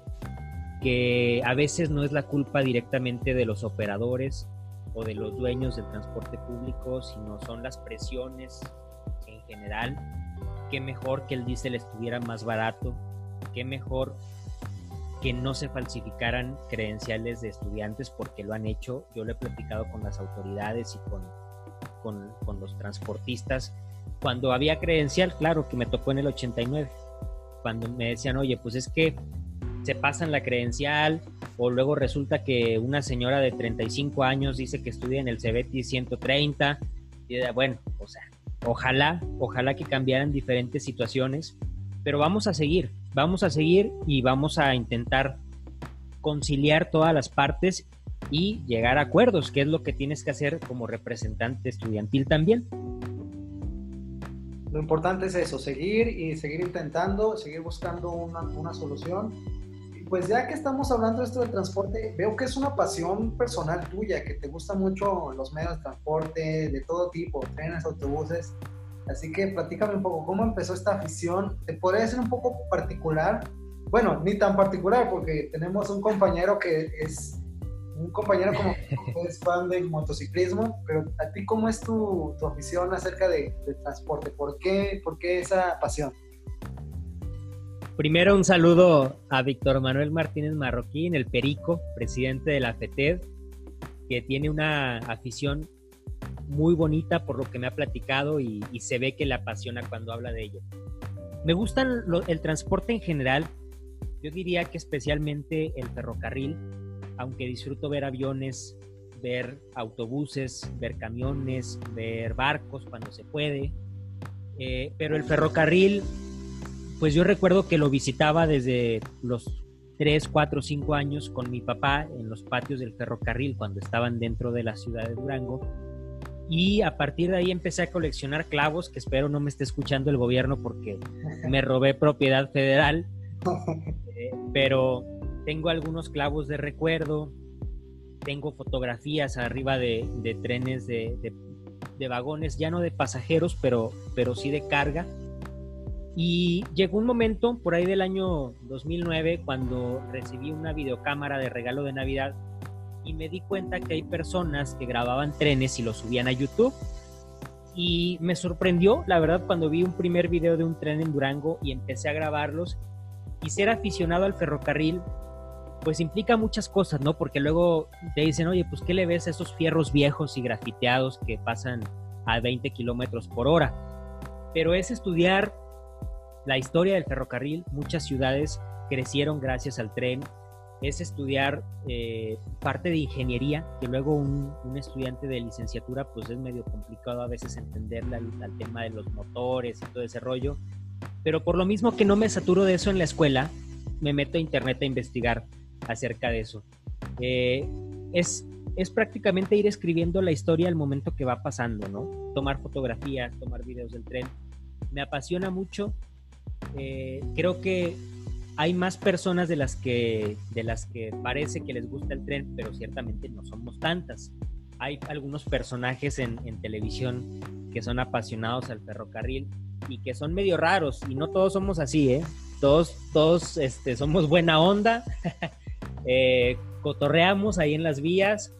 que a veces no es la culpa directamente de los operadores o de los dueños del transporte público, sino son las presiones en general. Qué mejor que el diésel estuviera más barato, qué mejor que no se falsificaran credenciales de estudiantes porque lo han hecho. Yo lo he platicado con las autoridades y con, con, con los transportistas. Cuando había credencial, claro que me tocó en el 89, cuando me decían, oye, pues es que se pasan la credencial o luego resulta que una señora de 35 años dice que estudia en el CBT 130 y bueno, o sea, ojalá, ojalá que cambiaran diferentes situaciones, pero vamos a seguir, vamos a seguir y vamos a intentar conciliar todas las partes y llegar a acuerdos, que es lo que tienes que hacer como representante estudiantil también. Lo importante es eso, seguir y seguir intentando, seguir buscando una, una solución pues ya que estamos hablando de esto del transporte, veo que es una pasión personal tuya, que te gustan mucho los medios de transporte de todo tipo, trenes, autobuses. Así que platícame un poco, ¿cómo empezó esta afición? ¿Te podría decir un poco particular? Bueno, ni tan particular, porque tenemos un compañero que es un compañero como que es fan del motociclismo, pero a ti, ¿cómo es tu, tu afición acerca de, de transporte? ¿Por qué, ¿Por qué esa pasión? Primero un saludo a Víctor Manuel Martínez Marroquín, el Perico, presidente de la FETED, que tiene una afición muy bonita por lo que me ha platicado y, se ve que le apasiona cuando habla de ello. Me gusta el transporte en general, yo diría que especialmente el ferrocarril, aunque disfruto ver aviones, ver autobuses, ver camiones, ver barcos cuando se puede, eh, pero el ferrocarril pues yo recuerdo que lo visitaba desde los 3, 4, 5 años con mi papá en los patios del ferrocarril cuando estaban dentro de la ciudad de Durango. Y a partir de ahí empecé a coleccionar clavos, que espero no me esté escuchando el gobierno porque me robé propiedad federal. Eh, pero tengo algunos clavos de recuerdo, tengo fotografías arriba de, trenes de, de, vagones, ya no de pasajeros, pero, pero sí de carga. Y llegó un momento, por ahí del año 2009, cuando recibí una videocámara de regalo de Navidad y me di cuenta que hay personas que grababan trenes y los subían a YouTube. Y me sorprendió, la verdad, cuando vi un primer video de un tren en Durango y empecé a grabarlos. Y ser aficionado al ferrocarril pues implica muchas cosas, ¿no? Porque luego te dicen, oye, pues ¿qué le ves a esos fierros viejos y grafiteados que pasan a 20 kilómetros por hora? Pero es estudiar la historia del ferrocarril, muchas ciudades crecieron gracias al tren, es estudiar eh, parte de ingeniería, que luego un, estudiante de licenciatura pues es medio complicado a veces entenderla, el tema de los motores y todo ese rollo, pero por lo mismo que no me saturo de eso en la escuela, me meto a internet a investigar acerca de eso. Eh, es, es prácticamente ir escribiendo la historia al momento que va pasando, ¿no? Tomar fotografías, tomar videos del tren. Me apasiona mucho. Eh, creo que hay más personas de las que de las que parece que les gusta el tren, pero ciertamente no somos tantas. Hay algunos personajes en, en televisión que son apasionados al ferrocarril y que son medio raros y no todos somos así, ¿eh? Todos, todos este, somos buena onda Eh, cotorreamos ahí en las vías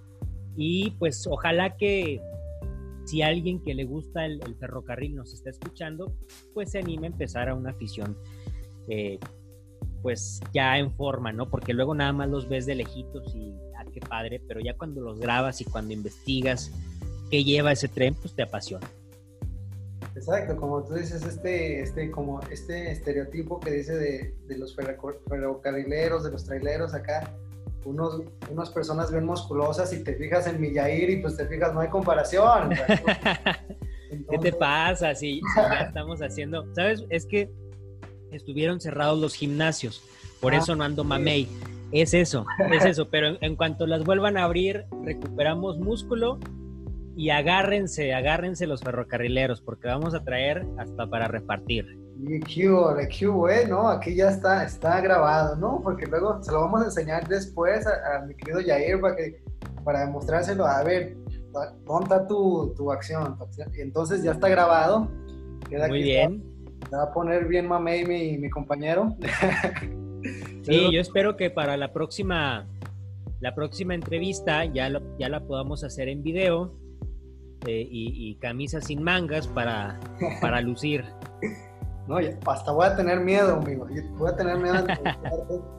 y pues ojalá que si alguien que le gusta el, ferrocarril nos está escuchando, pues se anime a empezar a una afición, eh, pues ya en forma, ¿no? Porque luego nada más los ves de lejitos y, ah, qué padre, pero ya cuando los grabas y cuando investigas qué lleva ese tren, pues te apasiona. Exacto, como tú dices, este, este, como este estereotipo que dice de, de los ferrocarrileros, de los traileros acá, unos, unas personas bien musculosas y te fijas en Millair y pues te fijas, no hay comparación. ¿Qué te pasa? Si, ya estamos haciendo, ¿sabes? Es que estuvieron cerrados los gimnasios, por ah, eso no ando mamey. Es eso, es eso, pero en cuanto las vuelvan a abrir, recuperamos músculo y agárrense, agárrense los ferrocarrileros, porque vamos a traer hasta para repartir. Y qué bueno, aquí ya está, está grabado, ¿no? Porque luego se lo vamos a enseñar después a, mi querido Yair para, que, para demostrárselo, a ver, ¿dónde está tu, tu acción? Y entonces ya está grabado. Muy bien. Se va a poner bien mamey mi, mi compañero. sí, yo espero que para la próxima, la próxima entrevista ya, ya la podamos hacer en video este, y, camisas sin mangas para, para lucir. No, hasta voy a tener miedo, amigo. Voy a tener miedo.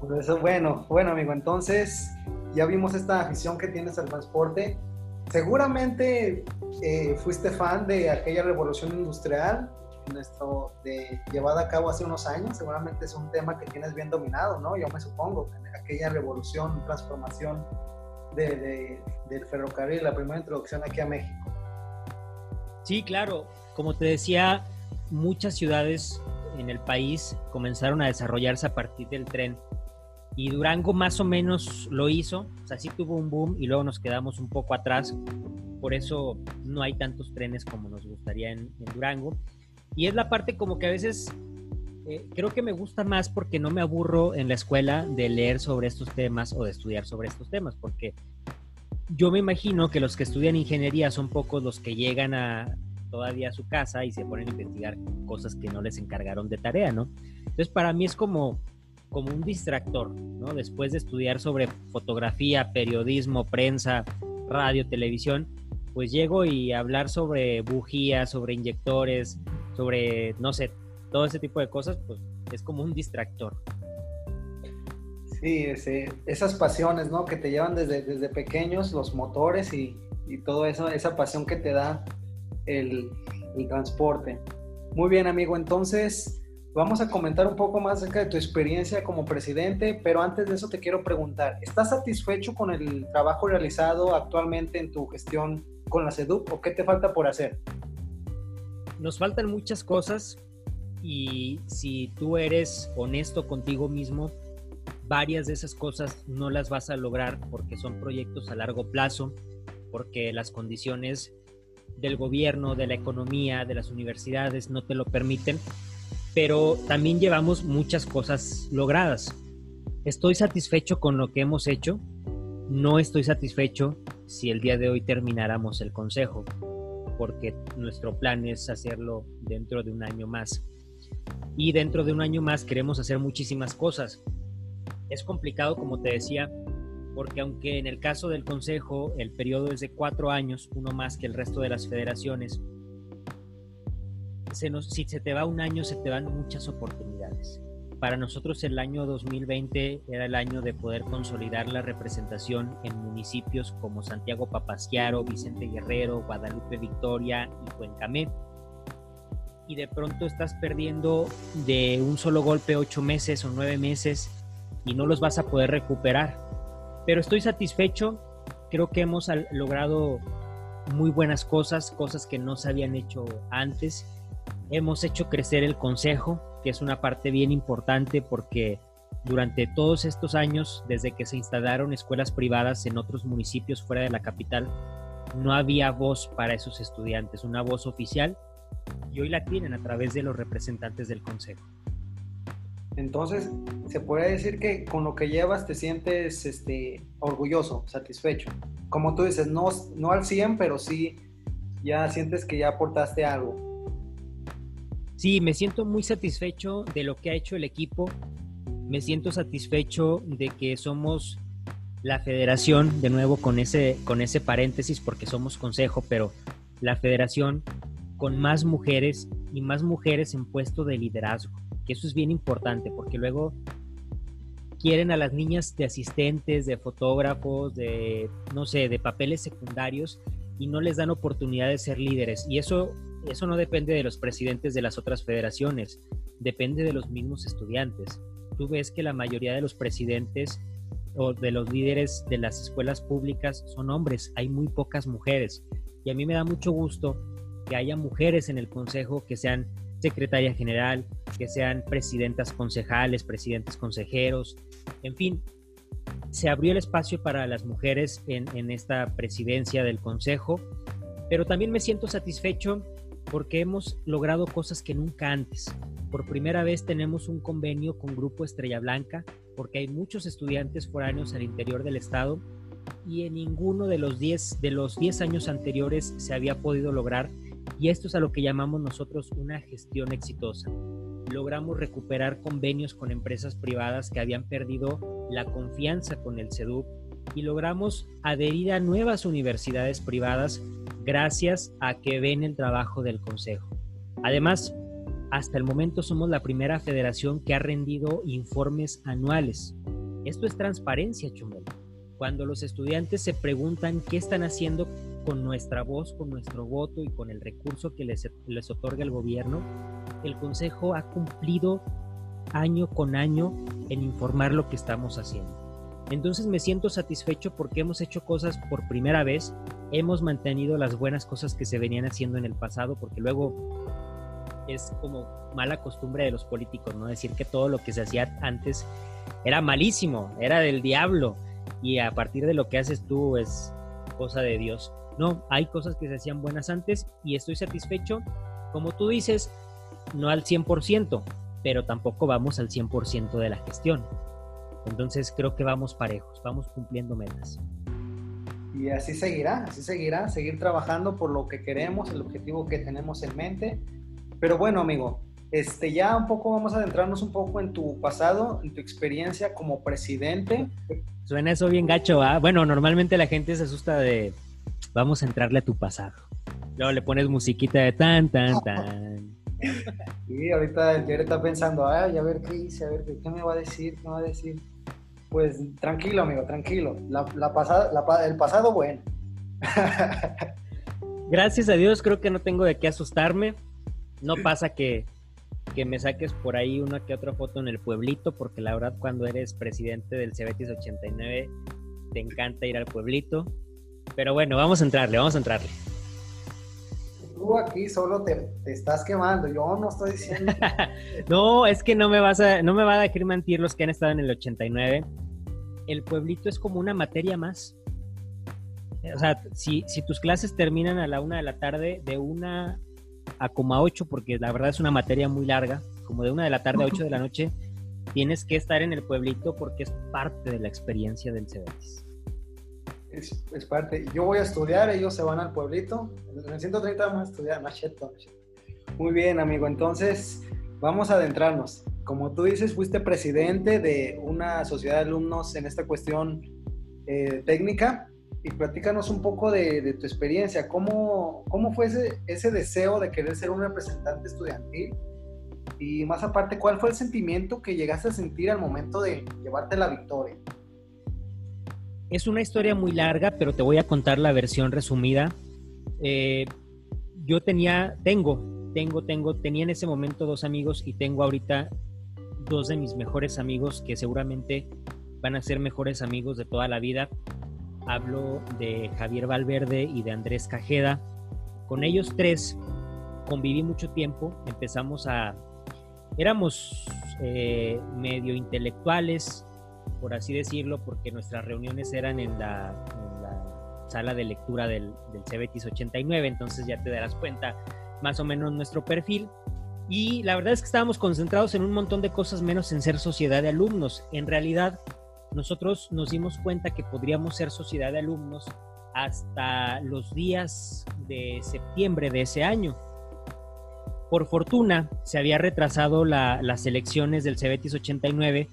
Por eso, bueno, bueno, amigo, entonces ya vimos esta afición que tienes al transporte. Seguramente eh, fuiste fan de aquella revolución industrial nuestro, de, llevada a cabo hace unos años. Seguramente es un tema que tienes bien dominado, ¿no? Yo me supongo, aquella revolución, transformación de, del ferrocarril, la primera introducción aquí a México. Sí, claro. Como te decía, muchas ciudades en el país comenzaron a desarrollarse a partir del tren. Y Durango más o menos lo hizo, o sea, sí tuvo un boom y luego nos quedamos un poco atrás. Por eso no hay tantos trenes como nos gustaría en, Durango. Y es la parte como que a veces eh, creo que me gusta más porque no me aburro en la escuela de leer sobre estos temas o de estudiar sobre estos temas, porque yo me imagino que los que estudian ingeniería son pocos los que llegan a todavía a su casa y se ponen a investigar cosas que no les encargaron de tarea, ¿no? Entonces para mí es como, como un distractor, ¿no? Después de estudiar sobre fotografía, periodismo, prensa, radio, televisión, pues llego y hablar sobre bujías, sobre inyectores, sobre, no sé, todo ese tipo de cosas, pues es como un distractor. Sí, esas pasiones, ¿no? Que te llevan desde, desde pequeños, los motores y, y, todo eso, esa pasión que te da el, transporte. Muy bien, amigo, entonces vamos a comentar un poco más acerca de tu experiencia como presidente, pero antes de eso te quiero preguntar, ¿estás satisfecho con el trabajo realizado actualmente en tu gestión con la SEDUC o qué te falta por hacer? Nos faltan muchas cosas, y si tú eres honesto contigo mismo, varias de esas cosas no las vas a lograr porque son proyectos a largo plazo, porque las condiciones del gobierno, de la economía, de las universidades no te lo permiten, pero también llevamos muchas cosas logradas. Estoy satisfecho con lo que hemos hecho, no estoy satisfecho si el día de hoy termináramos el consejo, porque nuestro plan es hacerlo dentro de un año más. Y dentro de un año más queremos hacer muchísimas cosas. Es complicado, como te decía, porque aunque en el caso del Consejo el periodo es de cuatro años, uno más que el resto de las federaciones, si se te va un año, se te van muchas oportunidades. Para nosotros el año 2020 era el año de poder consolidar la representación en municipios como Santiago Papasquiaro, Vicente Guerrero, Guadalupe Victoria y Cuencamé. Y de pronto estás perdiendo de un solo golpe ocho meses o nueve meses y no los vas a poder recuperar. Pero estoy satisfecho, creo que hemos logrado muy buenas cosas, cosas que no se habían hecho antes. Hemos hecho crecer el consejo, que es una parte bien importante porque durante todos estos años, desde que se instalaron escuelas privadas en otros municipios fuera de la capital, no había voz para esos estudiantes, una voz oficial, y hoy la tienen a través de los representantes del consejo. Entonces, se puede decir que con lo que llevas te sientes este, orgulloso, satisfecho. Como tú dices, no, no al 100, pero sí ya sientes que ya aportaste algo. Sí, me siento muy satisfecho de lo que ha hecho el equipo. Me siento satisfecho de que somos la federación, de nuevo con ese, con ese paréntesis, porque somos consejo, pero la federación con más mujeres y más mujeres en puesto de liderazgo que eso es bien importante porque luego quieren a las niñas de asistentes, de fotógrafos, de, no sé, de papeles secundarios y no les dan oportunidad de ser líderes. Y eso, eso no depende de los presidentes de las otras federaciones, depende de los mismos estudiantes. Tú ves que la mayoría de los presidentes o de los líderes de las escuelas públicas son hombres, hay muy pocas mujeres. Y a mí me da mucho gusto que haya mujeres en el consejo que sean secretaria general, que sean presidentas concejales, presidentes consejeros, en fin, se abrió el espacio para las mujeres en, esta presidencia del consejo, pero también me siento satisfecho porque hemos logrado cosas que nunca antes. Por primera vez tenemos un convenio con Grupo Estrella Blanca, porque hay muchos estudiantes foráneos al interior del estado y en ninguno de los 10 de los 10 años anteriores se había podido lograr y esto es a lo que llamamos nosotros una gestión exitosa. Logramos recuperar convenios con empresas privadas que habían perdido la confianza con el CEDUP y logramos adherir a nuevas universidades privadas gracias a que ven el trabajo del Consejo. Además, hasta el momento somos la primera federación que ha rendido informes anuales. Esto es transparencia, Chumel. Cuando los estudiantes se preguntan qué están haciendo con nuestra voz, con nuestro voto y con el recurso que les, otorga el gobierno, el Consejo ha cumplido año con año en informar lo que estamos haciendo. Entonces me siento satisfecho porque hemos hecho cosas por primera vez, hemos mantenido las buenas cosas que se venían haciendo en el pasado, porque luego es como mala costumbre de los políticos, ¿no? Decir que todo lo que se hacía antes era malísimo, era del diablo, y a partir de lo que haces tú es cosa de Dios. No, hay cosas que se hacían buenas antes y estoy satisfecho. Como tú dices, no al 100%, pero tampoco vamos al 100% de la gestión. Entonces creo que vamos parejos, vamos cumpliendo metas. Y así seguirá, así seguirá, seguir trabajando por lo que queremos, el objetivo que tenemos en mente. Pero bueno, amigo, este, ya un poco vamos a adentrarnos un poco en tu pasado, en tu experiencia como presidente. Suena eso bien gacho, ¿ah? Bueno, normalmente la gente se asusta de vamos a entrarle a tu pasado. Luego le pones musiquita de tan, tan, tan. Sí, ahorita el está pensando, ay, a ver qué hice, a ver qué me va a decir, qué me va a decir. Pues tranquilo, amigo, tranquilo. La, pasada, el pasado, bueno. Gracias a Dios, creo que no tengo de qué asustarme. No pasa que, que me saques por ahí una que otra foto en el pueblito, porque la verdad, cuando eres presidente del Cebetis 89, te encanta ir al pueblito. Pero bueno, vamos a entrarle, vamos a entrarle. tú aquí solo te, estás quemando, yo no estoy diciendo. no, es que no me vas a, no me va a dejar mentir los que han estado en el 89. El pueblito es como una materia más. O sea, si, si tus clases terminan a la una de la tarde, de una a como a ocho, porque la verdad es una materia muy larga, como de una de la tarde a ocho de la noche, tienes que estar en el pueblito porque es parte de la experiencia del CBS. Es, parte. Yo voy a estudiar, ellos se van al pueblito. En el 130 vamos a estudiar, macheto. Muy bien, amigo. Entonces, vamos a adentrarnos. Como tú dices, fuiste presidente de una sociedad de alumnos en esta cuestión eh, técnica y platícanos un poco de, tu experiencia. ¿Cómo, cómo fue ese, deseo de querer ser un representante estudiantil? Y más aparte, ¿cuál fue el sentimiento que llegaste a sentir al momento de llevarte la victoria? Es una historia muy larga, pero te voy a contar la versión resumida. Eh, yo tenía, tengo, tengo, tengo, tenía en ese momento dos amigos y tengo ahorita dos de mis mejores amigos que seguramente van a ser mejores amigos de toda la vida. Hablo de Javier Valverde y de Andrés Cajeda. Con ellos tres conviví mucho tiempo, empezamos a... Éramos eh, medio intelectuales, por así decirlo, porque nuestras reuniones eran en la, sala de lectura del, del CBTIS 89, entonces ya te darás cuenta más o menos nuestro perfil. Y la verdad es que estábamos concentrados en un montón de cosas menos en ser sociedad de alumnos. En realidad, nosotros nos dimos cuenta que podríamos ser sociedad de alumnos hasta los días de septiembre de ese año. Por fortuna, se había retrasado las elecciones del CBTIS 89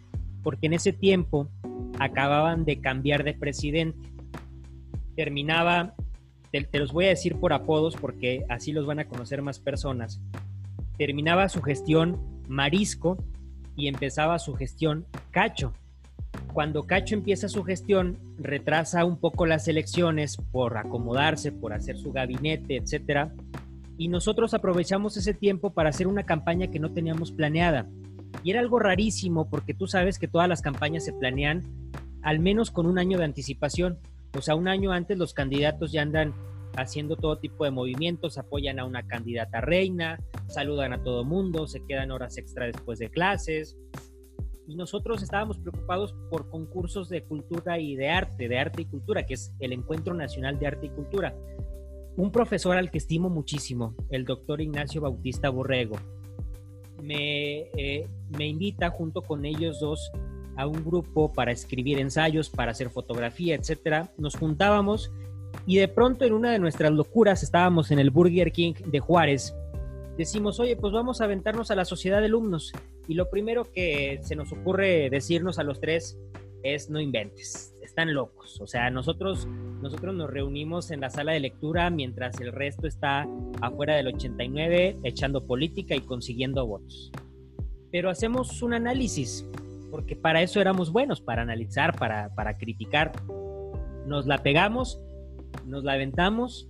porque en ese tiempo acababan de cambiar de presidente. Terminaba, te, los voy a decir por apodos porque así los van a conocer más personas. Terminaba su gestión Marisco y empezaba su gestión Cacho. Cuando Cacho empieza su gestión, retrasa un poco las elecciones por acomodarse, por hacer su gabinete, etcétera. Y nosotros aprovechamos ese tiempo para hacer una campaña que no teníamos planeada. Y era algo rarísimo porque tú sabes que todas las campañas se planean al menos con un año de anticipación. O sea, un año antes los candidatos ya andan haciendo todo tipo de movimientos, apoyan a una candidata reina, saludan a todo mundo, se quedan horas extra después de clases. Y nosotros estábamos preocupados por concursos de cultura y de arte, de arte y cultura, que es el Encuentro Nacional de Arte y Cultura. Un profesor al que estimo muchísimo, el doctor Ignacio Bautista Borrego, eh, me, invita junto con ellos dos a un grupo para escribir ensayos, para hacer fotografía, etcétera. Nos juntábamos y de pronto en una de nuestras locuras estábamos en el Burger King de Juárez. Decimos, oye, pues vamos a aventarnos a la sociedad de alumnos. Y lo primero que se nos ocurre decirnos a los tres es no inventes están locos. O sea, nosotros, nosotros nos reunimos en la sala de lectura mientras el resto está afuera del 89 echando política y consiguiendo votos. Pero hacemos un análisis, porque para eso éramos buenos, para analizar, para, para criticar. Nos la pegamos, nos la aventamos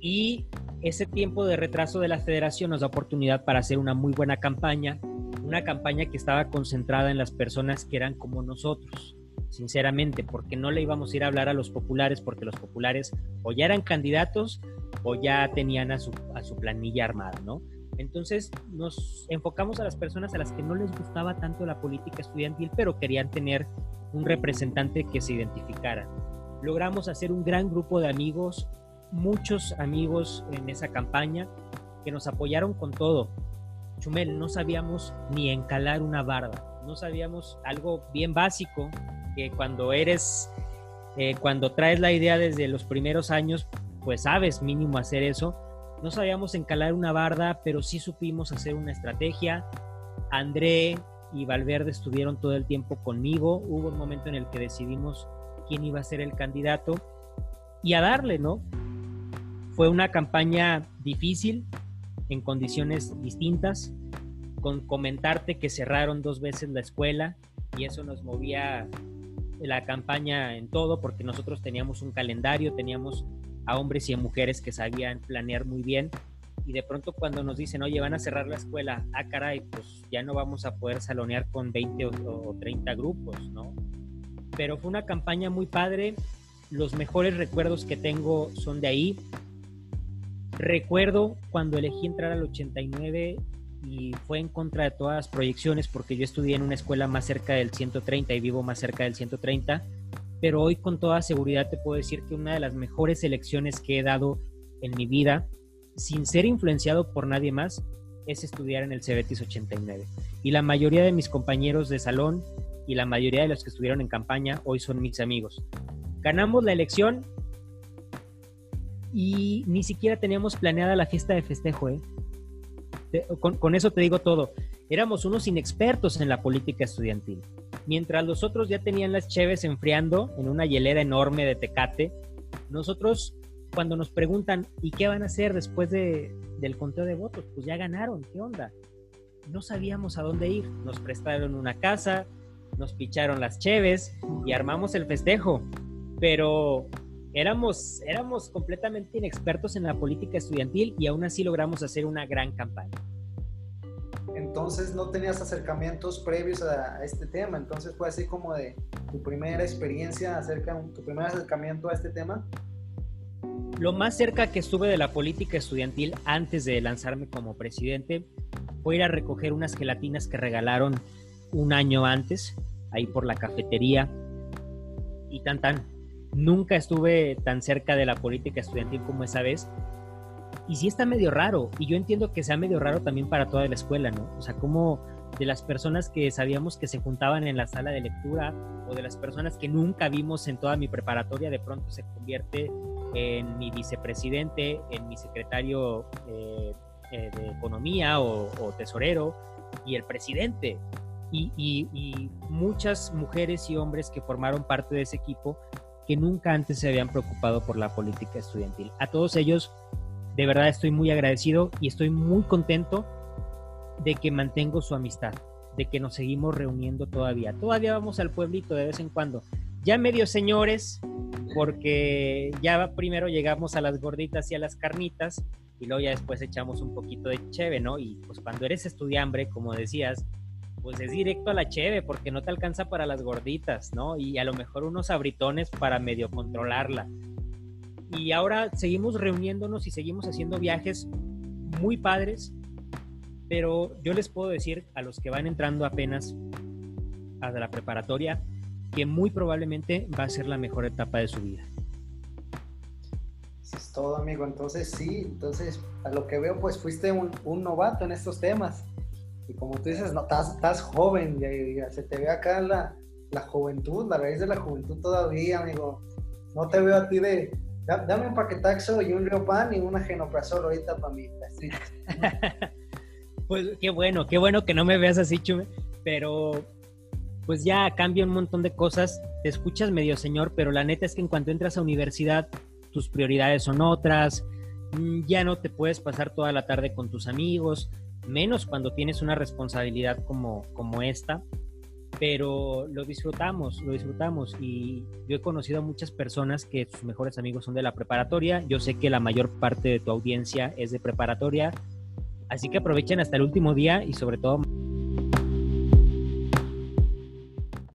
y ese tiempo de retraso de la federación nos da oportunidad para hacer una muy buena campaña, una campaña que estaba concentrada en las personas que eran como nosotros sinceramente, porque no le íbamos a ir a hablar a los populares, porque los populares o ya eran candidatos o ya tenían a su, a su planilla armada, ¿no? Entonces nos enfocamos a las personas a las que no les gustaba tanto la política estudiantil, pero querían tener un representante que se identificara. Logramos hacer un gran grupo de amigos, muchos amigos en esa campaña que nos apoyaron con todo. Chumel, no sabíamos ni encalar una barda, no sabíamos algo bien básico que cuando eres, eh, cuando traes la idea desde los primeros años, pues sabes mínimo hacer eso. No sabíamos encalar una barda, pero sí supimos hacer una estrategia. André y Valverde estuvieron todo el tiempo conmigo. Hubo un momento en el que decidimos quién iba a ser el candidato y a darle, ¿no? Fue una campaña difícil, en condiciones distintas, con comentarte que cerraron dos veces la escuela y eso nos movía la campaña en todo, porque nosotros teníamos un calendario, teníamos a hombres y a mujeres que sabían planear muy bien. Y de pronto cuando nos dicen, oye, van a cerrar la escuela, ah, caray, pues ya no vamos a poder salonear con 20 o, 30 grupos, ¿no? Pero fue una campaña muy padre. Los mejores recuerdos que tengo son de ahí. Recuerdo cuando elegí entrar al 89 y fue en contra de todas las proyecciones porque yo estudié en una escuela más cerca del 130 y vivo más cerca del 130, pero hoy con toda seguridad te puedo decir que una de las mejores elecciones que he dado en mi vida, sin ser influenciado por nadie más, es estudiar en el Cebetis 89. Y la mayoría de mis compañeros de salón y la mayoría de los que estuvieron en campaña hoy son mis amigos. Ganamos la elección y ni siquiera teníamos planeada la fiesta de festejo, ¿eh? con, eso te digo todo. Éramos unos inexpertos en la política estudiantil. Mientras los otros ya tenían las cheves enfriando en una hielera enorme de tecate, nosotros cuando nos preguntan, ¿y qué van a hacer después de, del conteo de votos? Pues ya ganaron, ¿qué onda? No sabíamos a dónde ir. Nos prestaron una casa, nos picharon las cheves y armamos el festejo. Pero éramos, éramos completamente inexpertos en la política estudiantil y aún así logramos hacer una gran campaña. Entonces no tenías acercamientos previos a, este tema, entonces fue así como de tu primera experiencia acerca, tu primer acercamiento a este tema. Lo más cerca que estuve de la política estudiantil antes de lanzarme como presidente fue ir a recoger unas gelatinas que regalaron un año antes, ahí por la cafetería, y tan tan, Nunca estuve tan cerca de la política estudiantil como esa vez. Y sí está medio raro, y yo entiendo que sea medio raro también para toda la escuela, ¿no? O sea, como de las personas que sabíamos que se juntaban en la sala de lectura o de las personas que nunca vimos en toda mi preparatoria, de pronto se convierte en mi vicepresidente, en mi secretario eh, eh, de economía o, tesorero y el presidente. y, y, muchas mujeres y hombres que formaron parte de ese equipo que nunca antes se habían preocupado por la política estudiantil. A todos ellos, de verdad estoy muy agradecido y estoy muy contento de que mantengo su amistad, de que nos seguimos reuniendo todavía. Todavía vamos al pueblito de vez en cuando. Ya medio señores, porque ya primero llegamos a las gorditas y a las carnitas y luego ya después echamos un poquito de cheve, ¿no? Y pues cuando eres estudiambre, como decías, pues es directo a la cheve porque no te alcanza para las gorditas, ¿no? Y a lo mejor unos abritones para medio controlarla. Y ahora seguimos reuniéndonos y seguimos haciendo viajes muy padres, pero yo les puedo decir a los que van entrando apenas a la preparatoria que muy probablemente va a ser la mejor etapa de su vida. Eso es todo, amigo. Entonces, sí, entonces, a lo que veo, pues fuiste un, un novato en estos temas. Y como tú dices, no, estás, estás joven, ya, se te ve acá la, la, juventud, la raíz de la juventud todavía, amigo. No te veo a ti de, dame un paquetaxo y un pan y una genoprazol ahorita para mí. pues qué bueno, qué bueno que no me veas así, Chume, pero pues ya cambia un montón de cosas, te escuchas medio señor, pero la neta es que en cuanto entras a universidad, tus prioridades son otras, mm, ya no te puedes pasar toda la tarde con tus amigos, menos cuando tienes una responsabilidad como, como esta, pero lo disfrutamos, lo disfrutamos. Y yo he conocido a muchas personas que sus mejores amigos son de la preparatoria, yo sé que la mayor parte de tu audiencia es de preparatoria, así que aprovechen hasta el último día y sobre todo